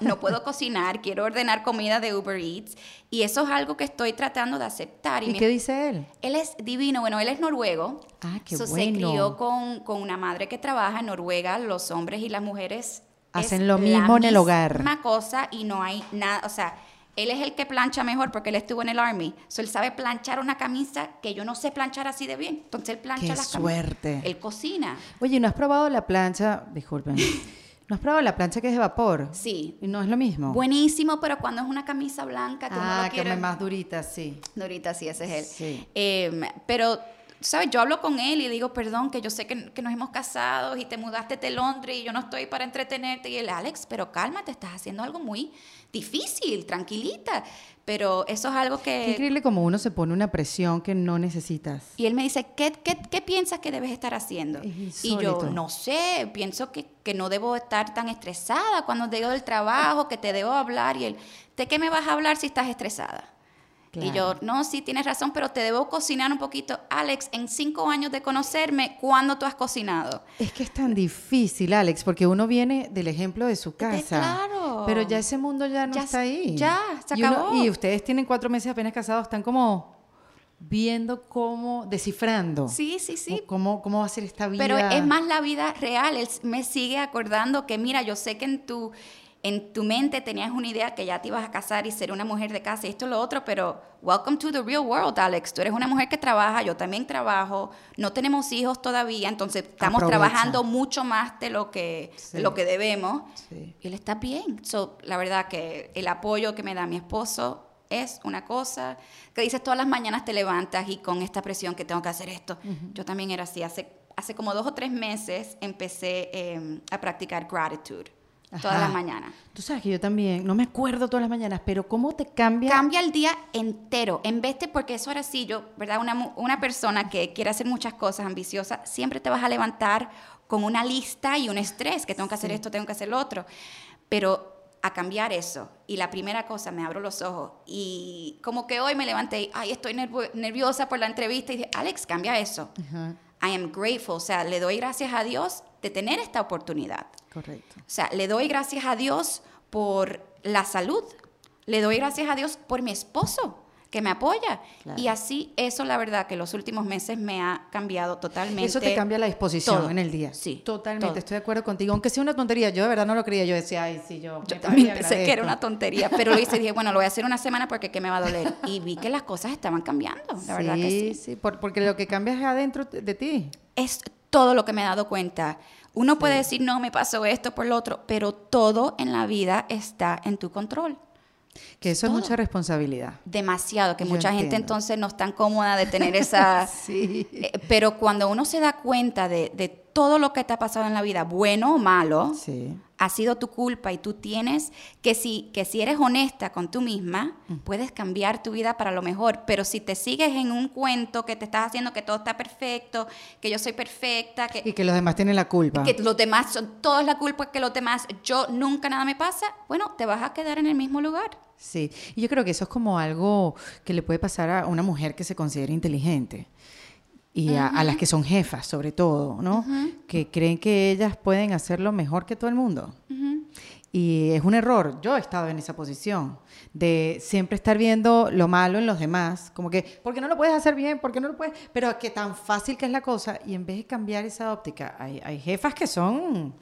no puedo cocinar, quiero ordenar comida de Uber Eats y eso es algo que estoy tratando de aceptar. ¿Y, qué dice él? Él es divino, bueno, él es noruego. Ah, qué bueno. Se crió con, con, una madre que trabaja en Noruega, los hombres y las mujeres hacen lo mismo en el hogar. Una cosa y no hay nada, o sea, él es el que plancha mejor porque él estuvo en el army. So, él sabe planchar una camisa que yo no sé planchar así de bien. Entonces él plancha Qué las suerte. Él cocina. Oye, ¿no has probado la plancha? Disculpen. ¿No has probado la plancha que es de vapor? Sí. ¿Y no es lo mismo? Buenísimo, pero cuando es una camisa blanca, que ah, uno lo que más durita, sí. Durita, sí, ese es él. Sí. Em, pero ¿sabes? Yo hablo con él y digo, perdón, que yo sé que, que, nos hemos casado y te mudaste de Londres y yo no estoy para entretenerte. Y él, Alex, pero cálmate, estás haciendo algo muy difícil, tranquilita. Pero eso es algo que... Qué increíble como uno se pone una presión que no necesitas. Y él me dice, ¿qué, qué, qué piensas que debes estar haciendo? Y yo, no sé, pienso que, que, no debo estar tan estresada cuando llego del trabajo, que te debo hablar. Y él, ¿de qué me vas a hablar si estás estresada? Y yo, no, sí, tienes razón, pero te debo cocinar un poquito. Alex, en cinco años de conocerme, ¿cuándo tú has cocinado? Es que es tan difícil, Alex, porque uno viene del ejemplo de su casa. claro. Pero ya ese mundo ya no está ahí. Ya, se acabó. Y, ustedes tienen cuatro meses apenas casados, están como viendo cómo, descifrando. Sí, sí, sí. Cómo, cómo va a ser esta vida. Pero es más la vida real. Él me sigue acordando que, mira, yo sé que en tu en tu mente tenías una idea que ya te ibas a casar y ser una mujer de casa y esto y lo otro, pero welcome to the real world, Alex. Tú eres una mujer que trabaja, yo también trabajo, no tenemos hijos todavía, entonces estamos trabajando mucho más de lo que, lo que debemos. Y él está bien. So, la verdad que el apoyo que me da mi esposo es una cosa que dices todas las mañanas te levantas y con esta presión que tengo que hacer esto. Yo también era así. Hace, hace como dos o tres meses empecé em, a practicar gratitude. Todas las mañanas. Tú sabes que yo también, no me acuerdo todas las mañanas, pero ¿cómo te cambia? Cambia el día entero. En vez de, porque eso era así, yo, ¿verdad? Una, una persona que quiere hacer muchas cosas ambiciosas, siempre te vas a levantar con una lista y un estrés, que tengo que hacer esto, tengo que hacer lo otro. Pero a cambiar eso, y la primera cosa, me abro los ojos, y como que hoy me levanté, y, ay, estoy nerviosa por la entrevista, y dije, Alex, cambia eso. Ajá, I am grateful, o sea, le doy gracias a Dios de tener esta oportunidad. Correcto. O sea, le doy gracias a Dios por la salud. Le doy gracias a Dios por mi esposo que me apoya. Claro. Y así, eso la verdad que los últimos meses me ha cambiado totalmente. Eso te cambia la disposición todo. en el día. Sí, Totalmente, todo. estoy de acuerdo contigo. Aunque sea una tontería, yo de verdad no lo creía. Yo decía, ay, sí, yo. Yo también pensé que era una tontería, pero lo hice y dije, bueno, lo voy a hacer una semana porque ¿qué me va a doler? Y vi que las cosas estaban cambiando, la verdad que sí. sí, por- porque lo que cambia es adentro de ti. es todo lo que me he dado cuenta. Uno puede decir, no, me pasó esto por lo otro, pero todo en la vida está en tu control. Que eso es mucha responsabilidad. Demasiado, que Yo mucha gente entonces no es tan cómoda de tener esa... Sí. Eh, pero cuando uno se da cuenta de, de todo lo que te ha pasado en la vida, bueno o malo, Sí. Ha sido tu culpa y tú tienes que si, que si eres honesta con tú misma, puedes cambiar tu vida para lo mejor. Pero si te sigues en un cuento que te estás haciendo que todo está perfecto, que yo soy perfecta, que, Y que los demás tienen la culpa. que los demás son todos la culpa, que los demás, yo nunca nada me pasa, bueno, te vas a quedar en el mismo lugar. Sí, y yo creo que eso es como algo que le puede pasar a una mujer que se considera inteligente y a, a las que son jefas, sobre todo, ¿no? Que creen que ellas pueden hacerlo mejor que todo el mundo. Y es un error. Yo he estado en esa posición de siempre estar viendo lo malo en los demás, como que, ¿por qué no lo puedes hacer bien? ¿Por qué no lo puedes? Pero que tan fácil que es la cosa. Y en vez de cambiar esa óptica, hay, hay jefas que son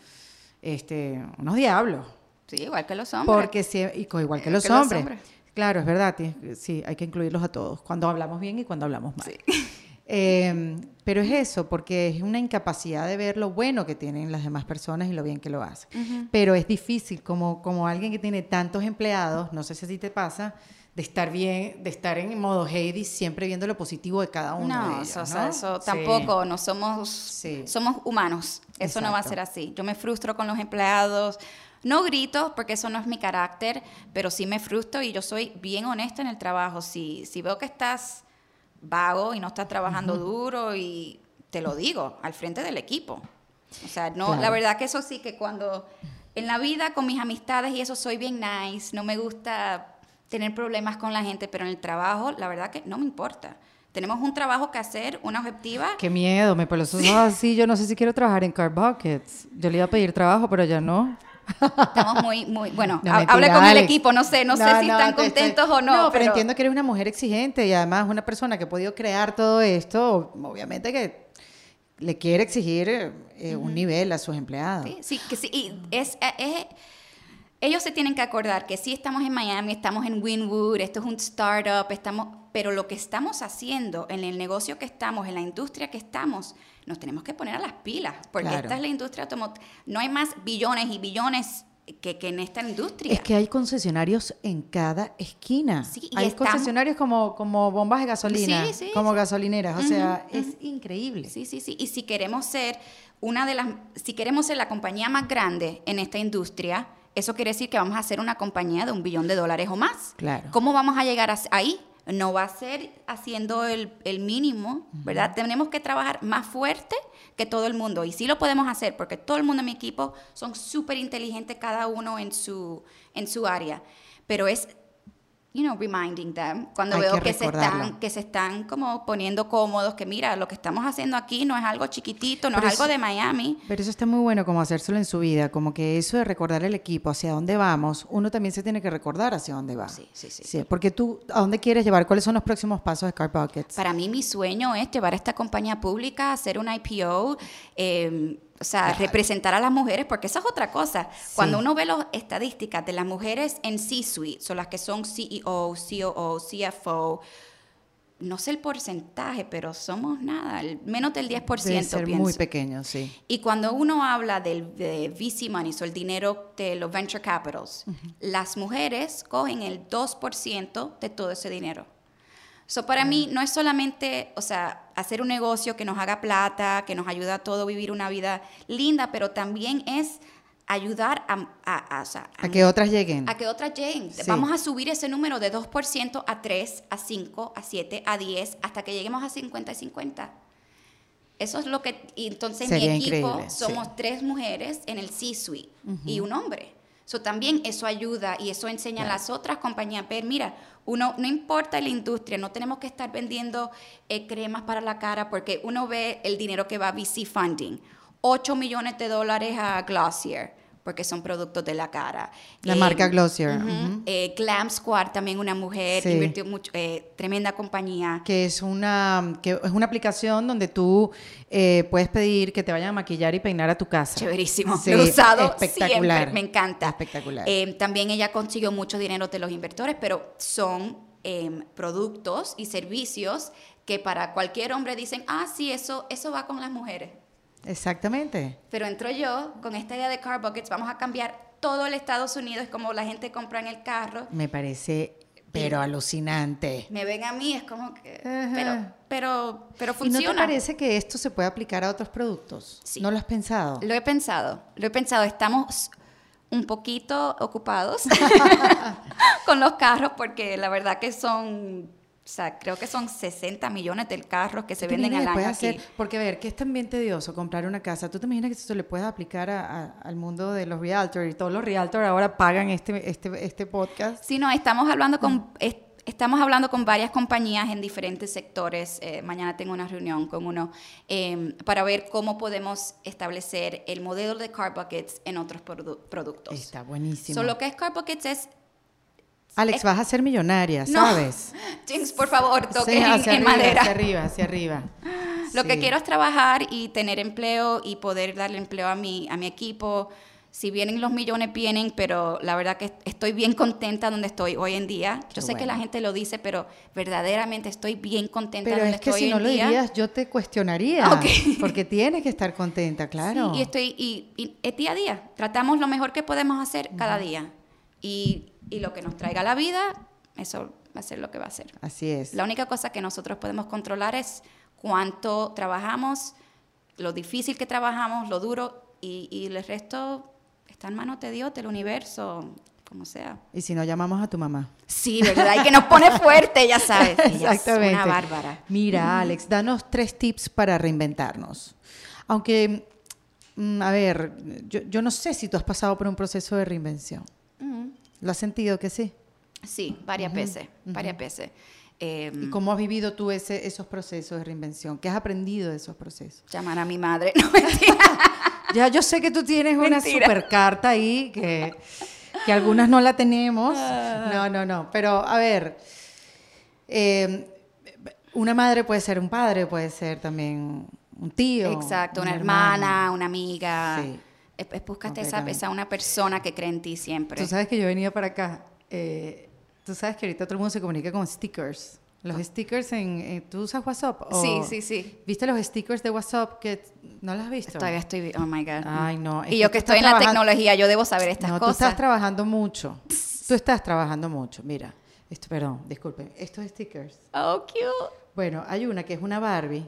este, unos diablos. Sí, igual que los hombres. Porque si, y igual que los que los hombres. hombres. Claro, es verdad. Sí, hay que incluirlos a todos. Cuando hablamos bien y cuando hablamos mal. Eh, pero es eso, porque es una incapacidad de ver lo bueno que tienen las demás personas y lo bien que lo hacen. Pero es difícil, como, como alguien que tiene tantos empleados, no sé si así te pasa, de estar bien, de estar en modo Heidi, siempre viendo lo positivo de cada uno de ellos. ¿no? Sí. tampoco, no somos, Sí. somos humanos. Eso no va a ser así. Yo me frustro con los empleados. No grito porque eso no es mi carácter, pero sí me frustro y yo soy bien honesta en el trabajo. Si, si veo que estás vago y no estás trabajando duro y te lo digo al frente del equipo. O sea, no, Claro. la verdad que eso sí que cuando en la vida con mis amistades y eso soy bien nice, no me gusta tener problemas con la gente, pero en el trabajo la verdad que no me importa. Tenemos un trabajo que hacer, una objetiva. Qué miedo, me por los ojos así. Yo no sé si quiero trabajar en Car Buckets. Yo le iba a pedir trabajo, pero ya no. Estamos muy, muy, bueno, No, ha- mentira, hable con el equipo, no sé, no, sé si no, están estoy- contentos o no. No, pero, entiendo que eres una mujer exigente y además una persona que ha podido crear todo esto, obviamente que le quiere exigir eh, un nivel a sus empleados. Sí, sí, que sí, y es, eh, es- ellos se tienen que acordar que sí estamos en Miami, estamos en Winwood, esto es un startup, estamos, pero lo que estamos haciendo en el negocio que estamos, en la industria que estamos, nos tenemos que poner a las pilas, porque Claro. esta es la industria automotriz. No hay más billones y billones que, que en esta industria. Es que hay concesionarios en cada esquina. Sí, hay estamos- concesionarios como, como bombas de gasolina, Sí, sí, como gasolineras. O sea, es increíble. Sí, sí, sí. Y si queremos ser una de las, si queremos ser la compañía más grande en esta industria, eso quiere decir que vamos a ser una compañía de un billón de dólares o más. Claro. ¿Cómo vamos a llegar a- ahí? No va a ser haciendo el, el mínimo, ¿verdad? Tenemos que trabajar más fuerte que todo el mundo. Y sí lo podemos hacer porque todo el mundo en mi equipo son súper inteligentes, cada uno en su, en su área. Pero es you know, reminding them cuando Hay veo que que, se están que se están como poniendo cómodos, que mira, lo que estamos haciendo aquí no es algo chiquitito, no Pero es algo eso- de Miami. Pero eso está muy bueno como hacérselo en su vida, como que eso de recordar el equipo, hacia dónde vamos, uno también se tiene que recordar hacia dónde va. Sí, sí, sí. porque tú, ¿a dónde quieres llevar? ¿Cuáles son los próximos pasos de Car Buckets? Para mí mi sueño es llevar esta compañía pública, hacer un IPO, eh, o sea, representar a las mujeres, porque esa es otra cosa. Cuando uno ve las estadísticas de las mujeres en C-suite, son las que son CEO, COO, CFO, no sé el porcentaje, pero somos nada, menos del 10%, Debe ser pienso. muy pequeño, sí. Y cuando uno habla del de VC money, o el dinero de los venture capitals, las mujeres cogen el 2% de todo ese dinero. So, para mí no es solamente, o sea, hacer un negocio que nos haga plata, que nos ayuda a todo vivir una vida linda, pero también es ayudar a, a, a, que otras lleguen. A que otras lleguen. Vamos a subir ese número de 2% a 3, a 5, a 7, a 10, hasta que lleguemos a 50 y 50. Eso es lo que... Y entonces mi equipo somos tres mujeres en el C-suite y un hombre. So, también eso ayuda y eso enseña a las otras compañías a ver, mira, uno, no importa la industria, no tenemos que estar vendiendo eh, cremas para la cara porque uno ve el dinero que va a VC Funding. 8 millones de dólares a Glossier porque son productos de la cara. La marca Glossier. Eh, Glam Squad, también una mujer, invirtió mucho, eh, tremenda compañía. Que es una, que es una aplicación donde tú eh, puedes pedir que te vayan a maquillar y peinar a tu casa. Chéverísimo. Lo he usado espectacular. Siempre. me encanta. Espectacular. también ella consiguió mucho dinero de los inversores, pero son em, productos y servicios que para cualquier hombre dicen, ah, sí, eso, eso va con las mujeres. Exactamente. Pero entro yo con esta idea de car buckets, vamos a cambiar todo el Estados Unidos, como la gente compra en el carro. Me parece pero alucinante. Me ven a mí, es como que... Pero, pero, pero funciona. ¿Y no te parece que esto se puede aplicar a otros productos? Sí. ¿No lo has pensado? Lo he pensado, lo he pensado. Estamos un poquito ocupados con los carros porque la verdad que son o sea, creo que son 60 millones de carros que se venden al año hacer? Porque, a ver, que es también tedioso comprar una casa. ¿Tú te imaginas que esto le puedes aplicar al mundo de los realtors? Y todos los realtors ahora pagan este, este, este podcast. Sí, no, estamos hablando con... estamos hablando con varias compañías en diferentes sectores. Eh, mañana tengo una reunión con uno em, para ver cómo podemos establecer el modelo de car buckets en otros productos. Está buenísimo. So, lo que es car buckets es Alex, vas a ser millonaria, ¿sabes? Jinx, por favor, toque en, madera. Hacia arriba, hacia arriba. Lo que quiero es trabajar y tener empleo y poder darle empleo a mi, a mi equipo. Si vienen los millones, vienen, pero la verdad que estoy bien contenta donde estoy hoy en día. Yo sé que la gente lo dice, pero verdaderamente estoy bien contenta pero donde estoy hoy en día. Pero es que si no lo dirías, yo te cuestionaría. Porque tienes que estar contenta, claro. Sí, y estoy, y, es día a día. Tratamos lo mejor que podemos hacer cada día. Y y lo que nos traiga la vida, eso va a ser lo que va a ser. Así es. La única cosa que nosotros podemos controlar es cuánto trabajamos, lo difícil que trabajamos, lo duro, y, y el resto está en manos de Dios, del universo, como sea. Y si no, llamamos a tu mamá. Sí, ¿verdad? Y que nos pone fuerte, ya sabes. Exactamente. una bárbara. Mira, Alex, danos tres tips para reinventarnos. Aunque, mm, a ver, yo, yo no sé si tú has pasado por un proceso de reinvención. ¿Lo has sentido que sí? Sí, varias veces, varias veces. Em, ¿Y cómo has vivido tú ese, esos procesos de reinvención? ¿Qué has aprendido de esos procesos? Llamar a mi madre, no mentira. ya yo sé que tú tienes una super carta ahí, que, que algunas no la tenemos. Ah. No, no, no. Pero a ver, em, una madre puede ser un padre, puede ser también un tío. Exacto, una, hermana, una amiga. Sí es, búscate esa, esa, una persona que cree en ti siempre. Tú sabes que yo venía para acá. Eh, tú sabes que ahorita todo el mundo se comunica con stickers. Los ah. stickers en, ¿Tú usas WhatsApp? sí, sí, sí. ¿Viste los stickers de WhatsApp que no los has visto? Todavía estoy... Oh, my God. Ay, no. y yo que estoy en la tecnología, yo debo saber estas cosas. No, tú estás trabajando mucho. tú estás trabajando mucho. Mira, esto, perdón, disculpen. Estos stickers. Oh, cute. Bueno, hay una que es una Barbie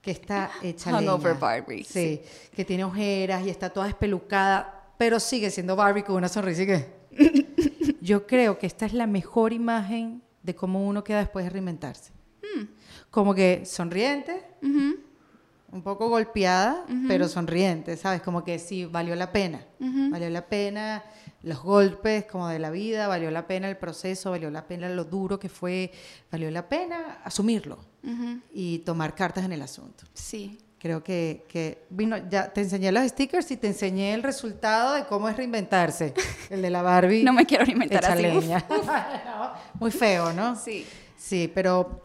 que está hecha Hungover Barbie. Sí, que tiene ojeras y está toda espelucada, pero sigue siendo Barbie con una sonrisa que... Yo creo que esta es la mejor imagen de cómo uno queda después de reinventarse. Mm. Como que sonriente, un poco golpeada, pero sonriente, ¿sabes? Como que sí, valió la pena. Valió la pena los golpes como de la vida, valió la pena el proceso, valió la pena lo duro que fue, valió la pena asumirlo y tomar cartas en el asunto. Sí. Creo que, que, vino, ya te enseñé los stickers y te enseñé el resultado de cómo es reinventarse. El de la Barbie. no me quiero reinventar así. Muy feo, ¿no? Sí. Sí, pero,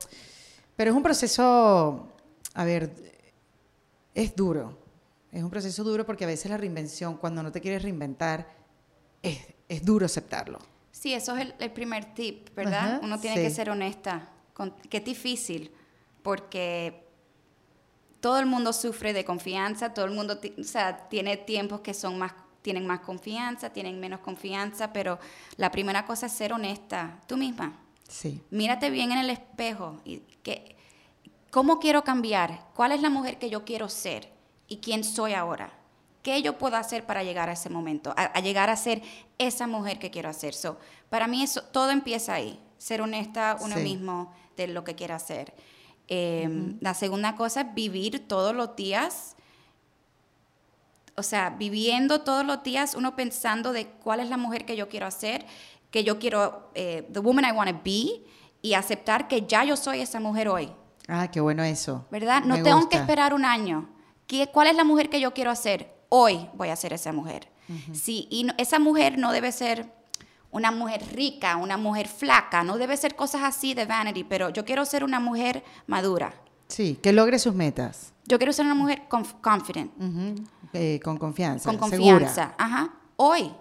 pero es un proceso, a ver, es duro. Es un proceso duro porque a veces la reinvención, cuando no te quieres reinventar, es, es duro aceptarlo. Sí, eso es el, primer tip, ¿verdad? Uno tiene que ser honesta. Con, que es difícil porque todo el mundo sufre de confianza, todo el mundo o sea, tiene tiempos que son más, tienen más confianza, tienen menos confianza, pero la primera cosa es ser honesta, tú misma. Sí. Mírate bien en el espejo y que, ¿cómo quiero cambiar? ¿Cuál es la mujer que yo quiero ser? ¿Y quién soy ahora? ¿Qué yo puedo hacer para llegar a ese momento? A, llegar a ser esa mujer que quiero hacer. So, para mí eso, todo empieza ahí. Ser honesta uno mismo de lo que quiere hacer. Em, la segunda cosa es vivir todos los días o sea, viviendo todos los días, uno pensando de cuál es la mujer que yo quiero hacer, que yo quiero, eh, the woman I want to be, y aceptar que ya yo soy esa mujer hoy. Ah, qué bueno eso. ¿Verdad? No tengo que esperar un año. ¿Qué, ¿Cuál es la mujer que yo quiero hacer? Hoy voy a ser esa mujer. Sí, y esa mujer no debe ser una mujer rica, una mujer flaca, no debe ser cosas así de vanity, pero yo quiero ser una mujer madura. Sí, que logre sus metas. Yo quiero ser una mujer confident. Eh, con confianza. Con confianza. Ajá. Hoy.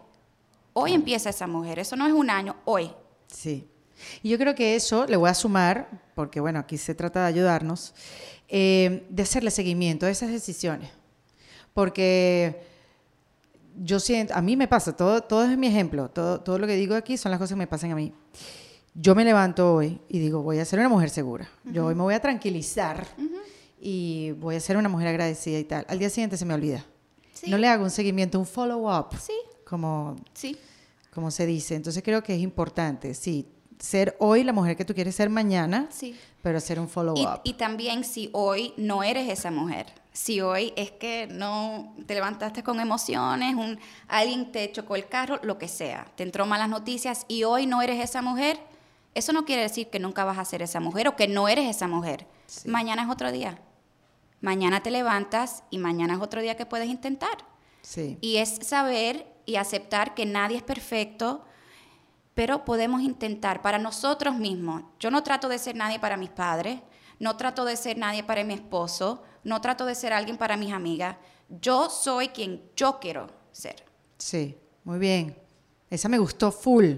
Hoy empieza esa mujer. Eso no es un año, hoy. Sí. Y yo creo que eso le voy a sumar, porque bueno, aquí se trata de ayudarnos, eh, de hacerle seguimiento a esas decisiones. Porque yo siento, a mí me pasa, todo, todo es mi ejemplo, todo, todo lo que digo aquí son las cosas que me pasan a mí. Yo me levanto hoy y digo, voy a ser una mujer segura. Yo hoy me voy a tranquilizar y voy a ser una mujer agradecida y tal. Al día siguiente se me olvida. No le hago un seguimiento, un follow-up. Sí. Como, sí. como se dice. Entonces creo que es importante, sí, ser hoy la mujer que tú quieres ser mañana, sí. pero hacer un follow-up. Y, también si hoy no eres esa mujer, si hoy es que no te levantaste con emociones, un, alguien te chocó el carro, lo que sea, te entró malas noticias y hoy no eres esa mujer, eso no quiere decir que nunca vas a ser esa mujer o que no eres esa mujer. Mañana es otro día. Mañana te levantas y mañana es otro día que puedes intentar. Sí. Y es saber y aceptar que nadie es perfecto, pero podemos intentar para nosotros mismos. Yo no trato de ser nadie para mis padres, no trato de ser nadie para mi esposo, no trato de ser alguien para mis amigas. Yo soy quien yo quiero ser. Sí, muy bien. Esa me gustó full.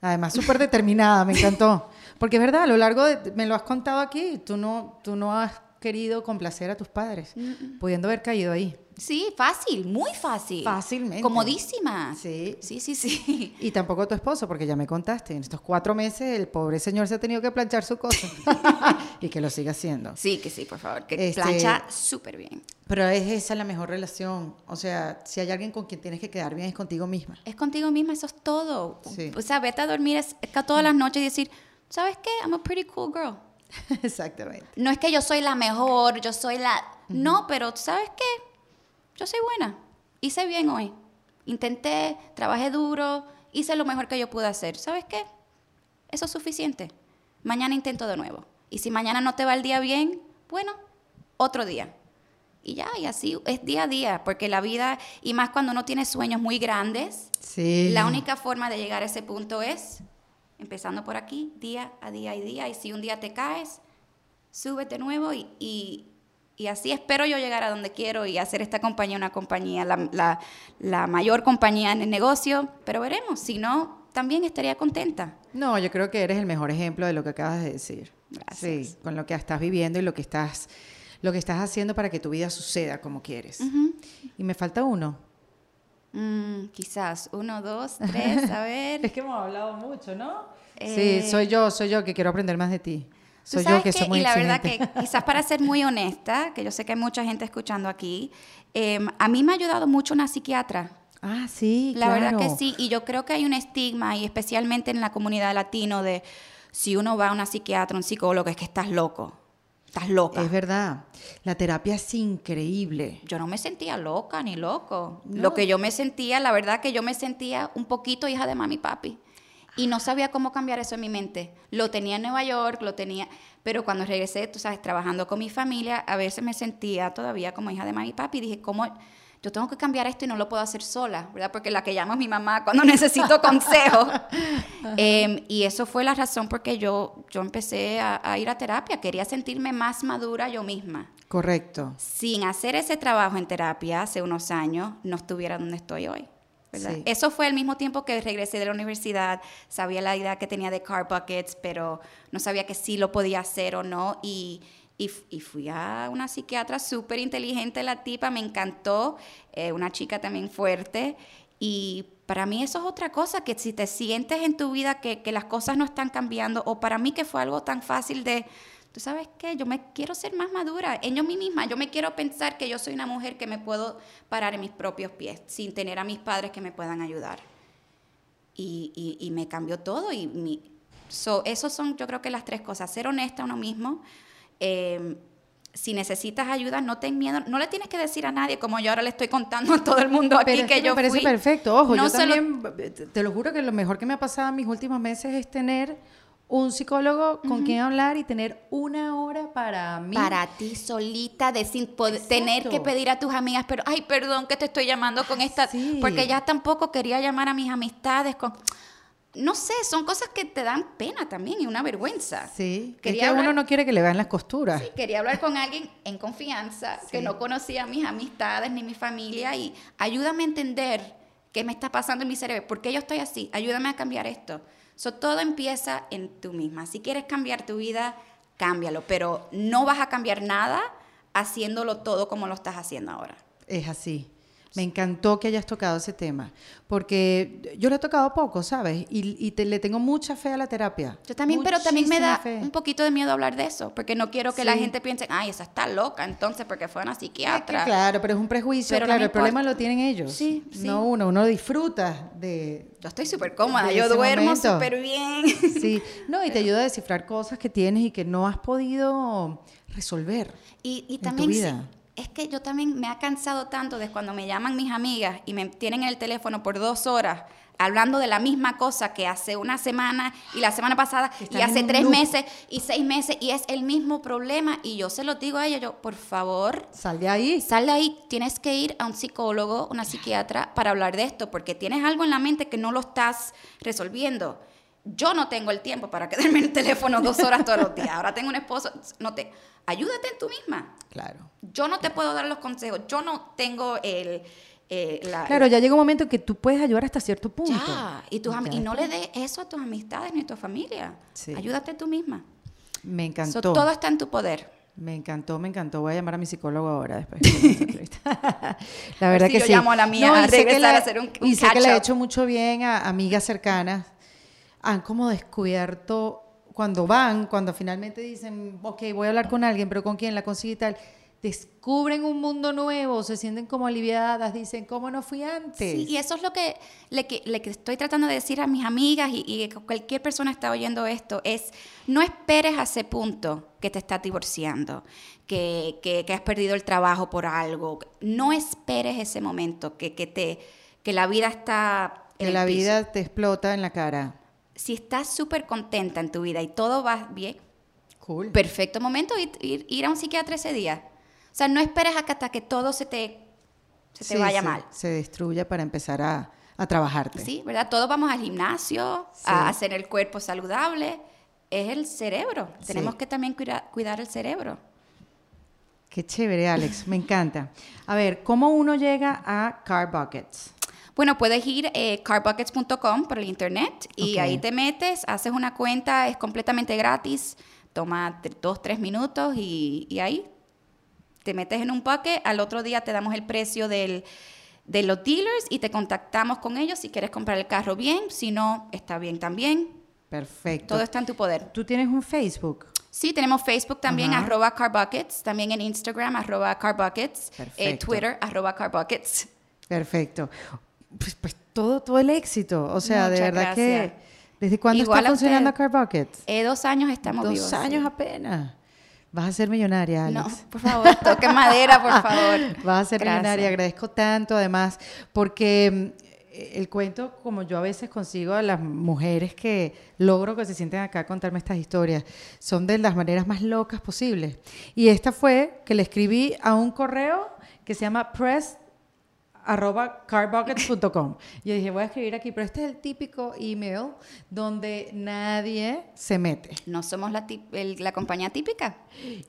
Además, súper determinada, me encantó. Porque es verdad, a lo largo de, me lo has contado aquí, tú no, tú no has querido complacer a tus padres, pudiendo haber caído ahí. Sí, fácil, muy fácil. Fácilmente. Comodísima. Sí. Sí, sí, sí. Y tampoco tu esposo, porque ya me contaste, en estos cuatro meses el pobre señor se ha tenido que planchar su cosa. y que lo siga haciendo. Sí, que sí, por favor, que este, plancha súper bien. Pero es esa la mejor relación. O sea, si hay alguien con quien tienes que quedar bien, es contigo misma. Es contigo misma, eso es todo. O sea, vete a dormir es, todas las noches y decir, ¿sabes qué? I'm a pretty cool girl. Exactamente. No es que yo soy la mejor, yo soy la... No, pero ¿sabes qué? Yo soy buena. Hice bien hoy. Intenté, trabajé duro, hice lo mejor que yo pude hacer. ¿Sabes qué? Eso es suficiente. Mañana intento de nuevo. Y si mañana no te va el día bien, bueno, otro día. Y ya, y así es día a día, porque la vida, y más cuando uno tiene sueños muy grandes, la única forma de llegar a ese punto es empezando por aquí, día a día y día, y si un día te caes, súbete de nuevo y, y, así espero yo llegar a donde quiero y hacer esta compañía una compañía, la, la, mayor compañía en el negocio, pero veremos, si no, también estaría contenta. No, yo creo que eres el mejor ejemplo de lo que acabas de decir. Gracias. Sí, con lo que estás viviendo y lo que estás, lo que estás haciendo para que tu vida suceda como quieres. Y me falta uno. Mm, quizás uno, dos, tres, a ver. es que hemos hablado mucho, ¿no? sí, soy yo, soy yo que quiero aprender más de ti. Soy yo que, soy muy Y la verdad que quizás para ser muy honesta, que yo sé que hay mucha gente escuchando aquí, em, a mí me ha ayudado mucho una psiquiatra. Ah, sí, La verdad que sí, y yo creo que hay un estigma, y especialmente en la comunidad latino, de si uno va a una psiquiatra, un psicólogo, es que estás loco. Estás loca. Es verdad. La terapia es increíble. Yo no me sentía loca ni loco. Lo que yo me sentía, la verdad que yo me sentía un poquito hija de mami y papi. Y no sabía cómo cambiar eso en mi mente. Lo tenía en Nueva York, lo tenía, pero cuando regresé, tú sabes, trabajando con mi familia, a veces me sentía todavía como hija de mami y papi. Y dije, ¿cómo? yo tengo que cambiar esto y no lo puedo hacer sola, ¿verdad? Porque la que llamo es mi mamá cuando necesito consejo. Em, y eso fue la razón por que yo, yo empecé a, ir a terapia. Quería sentirme más madura yo misma. Correcto. Sin hacer ese trabajo en terapia hace unos años, no estuviera donde estoy hoy. Eso fue al mismo tiempo que regresé de la universidad, sabía la idea que tenía de car buckets, pero no sabía que sí lo podía hacer o no. Y, y, fui a una psiquiatra súper inteligente, la tipa, me encantó, eh, una chica también fuerte. Y para mí eso es otra cosa, que si te sientes en tu vida que, que, las cosas no están cambiando, o para mí que fue algo tan fácil de, tú sabes qué, yo me quiero ser más madura en yo misma, yo me quiero pensar que yo soy una mujer que me puedo parar en mis propios pies sin tener a mis padres que me puedan ayudar. Y, y, me cambió todo y mi, so, esos son yo creo que las tres cosas, ser honesta a uno mismo, eh, si necesitas ayuda, no ten miedo, no le tienes que decir a nadie, como yo ahora le estoy contando a todo el mundo aquí que, yo me parece perfecto. Ojo, yo también, te lo juro que lo mejor que me ha pasado en mis últimos meses es tener un psicólogo con quien hablar y tener una hora para mí. Para ti solita, de sin poder, tener que pedir a tus amigas, pero, ay, perdón que te estoy llamando con esta, porque ya tampoco quería llamar a mis amistades con no sé, son cosas que te dan pena también y una vergüenza. Sí, quería que uno no quiere que le vean las costuras. Sí, quería hablar con alguien en confianza, que no conocía a mis amistades ni mi familia y ayúdame a entender qué me está pasando en mi cerebro, por qué yo estoy así, ayúdame a cambiar esto. So, todo empieza en tú misma. Si quieres cambiar tu vida, cámbialo, pero no vas a cambiar nada haciéndolo todo como lo estás haciendo ahora. Es así. Me encantó que hayas tocado ese tema, porque yo lo he tocado poco, ¿sabes? Y, te, le tengo mucha fe a la terapia. Yo también, pero también me da un poquito de miedo hablar de eso, porque no quiero que la gente piense, ay, esa está loca, entonces, porque fue una psiquiatra. claro, pero es un prejuicio, claro, el problema lo tienen ellos. Sí, sí. No uno, uno disfruta de... Yo estoy súper cómoda, yo duermo súper bien. Sí, no, y te ayuda a descifrar cosas que tienes y que no has podido resolver y, y también, vida es que yo también me ha cansado tanto de cuando me llaman mis amigas y me tienen en el teléfono por dos horas hablando de la misma cosa que hace una semana y la semana pasada y hace tres meses y seis meses y es el mismo problema y yo se lo digo a ella, yo, por favor, sal de ahí. Sal de ahí, tienes que ir a un psicólogo, una psiquiatra para hablar de esto porque tienes algo en la mente que no lo estás resolviendo. Yo no tengo el tiempo para quedarme en el teléfono dos horas todos los días. Ahora tengo un esposo, no te ayúdate en tú misma. Claro. Yo no te puedo dar los consejos, yo no tengo el... Eh, claro, ya llega un momento que tú puedes ayudar hasta cierto punto. Ya, y, tus y no le des eso a tus amistades ni a tu familia. Ayúdate tú misma. Me encantó. todo está en tu poder. Me encantó, me encantó. Voy a llamar a mi psicólogo ahora después. la verdad que yo sí. llamo a la mía a regresar a hacer un, Y sé que le ha hecho mucho bien a amigas cercanas. Han como descubierto cuando van, cuando finalmente dicen, ok, voy a hablar con alguien, pero ¿con quién la consigue y tal? descubren un mundo nuevo, se sienten como aliviadas, dicen, ¿cómo no fui antes? Sí, y eso es lo que le, que, le estoy tratando de decir a mis amigas y, y, cualquier persona está oyendo esto, es no esperes a ese punto que te estás divorciando, que, que, que has perdido el trabajo por algo, no esperes ese momento, que, que, te, que la vida está... que la vida te explota en la cara si estás súper contenta en tu vida y todo va bien, cool. perfecto momento ir, ir, a un psiquiatra ese día. O sea, no esperes hasta que todo se te, se te vaya mal. Se destruya para empezar a, a trabajarte. Sí, ¿verdad? Todos vamos al gimnasio, a hacer el cuerpo saludable. Es el cerebro. Tenemos que también cuidar, cuidar el cerebro. Qué chévere, Alex. Me encanta. A ver, ¿cómo uno llega a Car Buckets? Bueno, puedes ir eh, carbuckets.com por el internet y ahí te metes, haces una cuenta, es completamente gratis, toma dos, tres minutos y, ahí te metes en un bucket, al otro día te damos el precio del, de los dealers y te contactamos con ellos si quieres comprar el carro bien, si no, está bien también. Perfecto. Todo está en tu poder. ¿Tú tienes un Facebook? Sí, tenemos Facebook también, arroba carbuckets, también en Instagram, arroba carbuckets, eh, Twitter, arroba carbuckets. Perfecto pues, pues todo, todo el éxito. O sea, de verdad que... ¿Desde cuándo está funcionando Car Buckets? Eh, dos años estamos dos vivos. Dos años apenas. Vas a ser millonaria, Alex. No, por favor, toque madera, por favor. Vas a ser millonaria. Agradezco tanto, además, porque mm, el cuento, como yo a veces consigo a las mujeres que logro que se sienten acá a contarme estas historias, son de las maneras más locas posibles. Y esta fue que le escribí a un correo que se llama press arroba carbuckets.com. Yo dije, voy a escribir aquí, pero este es el típico email donde nadie se mete. No somos la, la compañía típica.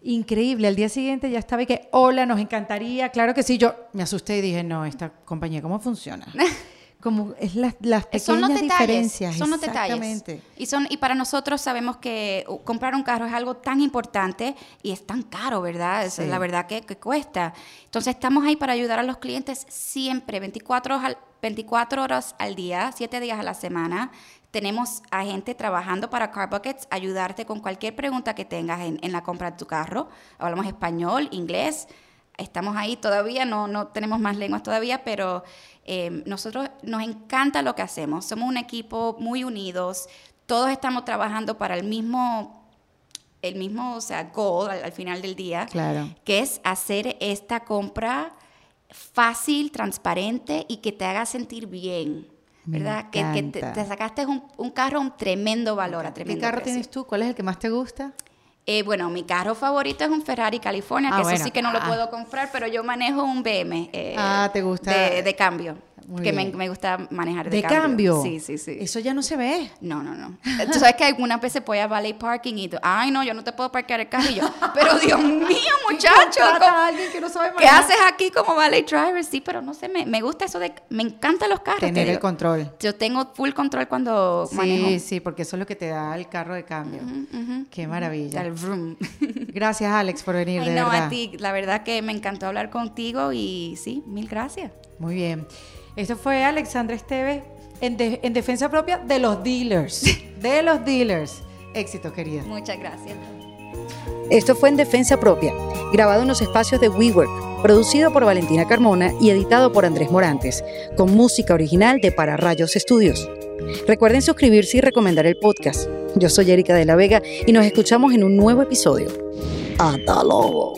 Increíble, al día siguiente ya estaba y que, hola, nos encantaría, claro que sí, yo me asusté y dije, no, esta compañía, ¿cómo funciona? como es las, las pequeñas son los detalles, diferencias. Son los detalles. Y, son, y para nosotros sabemos que uh, comprar un carro es algo tan importante y es tan caro, ¿verdad? Es la verdad que, que, cuesta. Entonces estamos ahí para ayudar a los clientes siempre, 24 horas al, 24 horas al día, 7 días a la semana. tenemos a gente trabajando para Car Buckets, ayudarte con cualquier pregunta que tengas en, en la compra de tu carro. Hablamos español, inglés, estamos ahí todavía, no, no tenemos más lenguas todavía, pero eh, nosotros nos encanta lo que hacemos. Somos un equipo muy unidos, todos estamos trabajando para el mismo el mismo, o sea, goal al, al final del día, Claro. que es hacer esta compra fácil, transparente y que te haga sentir bien, Me ¿verdad? Que, que te, sacaste un, un carro a un tremendo valor, a ¿Qué tremendo carro precio. tienes tú? ¿Cuál es el que más te gusta? Eh, bueno, mi carro favorito es un Ferrari California, Ah, que bueno. eso sí que no lo Ah. puedo comprar, pero yo manejo un BM. eh, Ah, ¿te gusta? De, de cambio. Muy que me, gusta manejar de, ¿De cambio? Sí, sí, sí. Eso ya no se ve. No, no, no. Tú sabes que algunas veces voy a valet parking y tú, ay, no, yo no te puedo parquear el carro. Y yo, pero Dios mío, muchacho, Contrata ¿cómo- a alguien que no sabe ¿qué haces aquí como valet driver? Sí, pero no sé, me, me gusta eso de, me encantan los carros. te Tener el control. Yo tengo full control cuando manejo. Sí, sí, porque eso es lo que te da el carro de cambio. Qué maravilla. El vroom. Gracias, Alex, por venir, Ay, de no, verdad. a ti, la verdad que me encantó hablar contigo y sí, mil gracias. Muy bien. Esto fue Alexandra Esteves en, de- en defensa propia de los dealers. De los dealers. Éxito, querida. Muchas gracias. Esto fue en defensa propia, grabado en los espacios de WeWork, producido por Valentina Carmona y editado por Andrés Morantes, con música original de Para Rayos Estudios. Recuerden suscribirse y recomendar el podcast. Yo soy Erika de la Vega y nos escuchamos en un nuevo episodio. Hasta luego.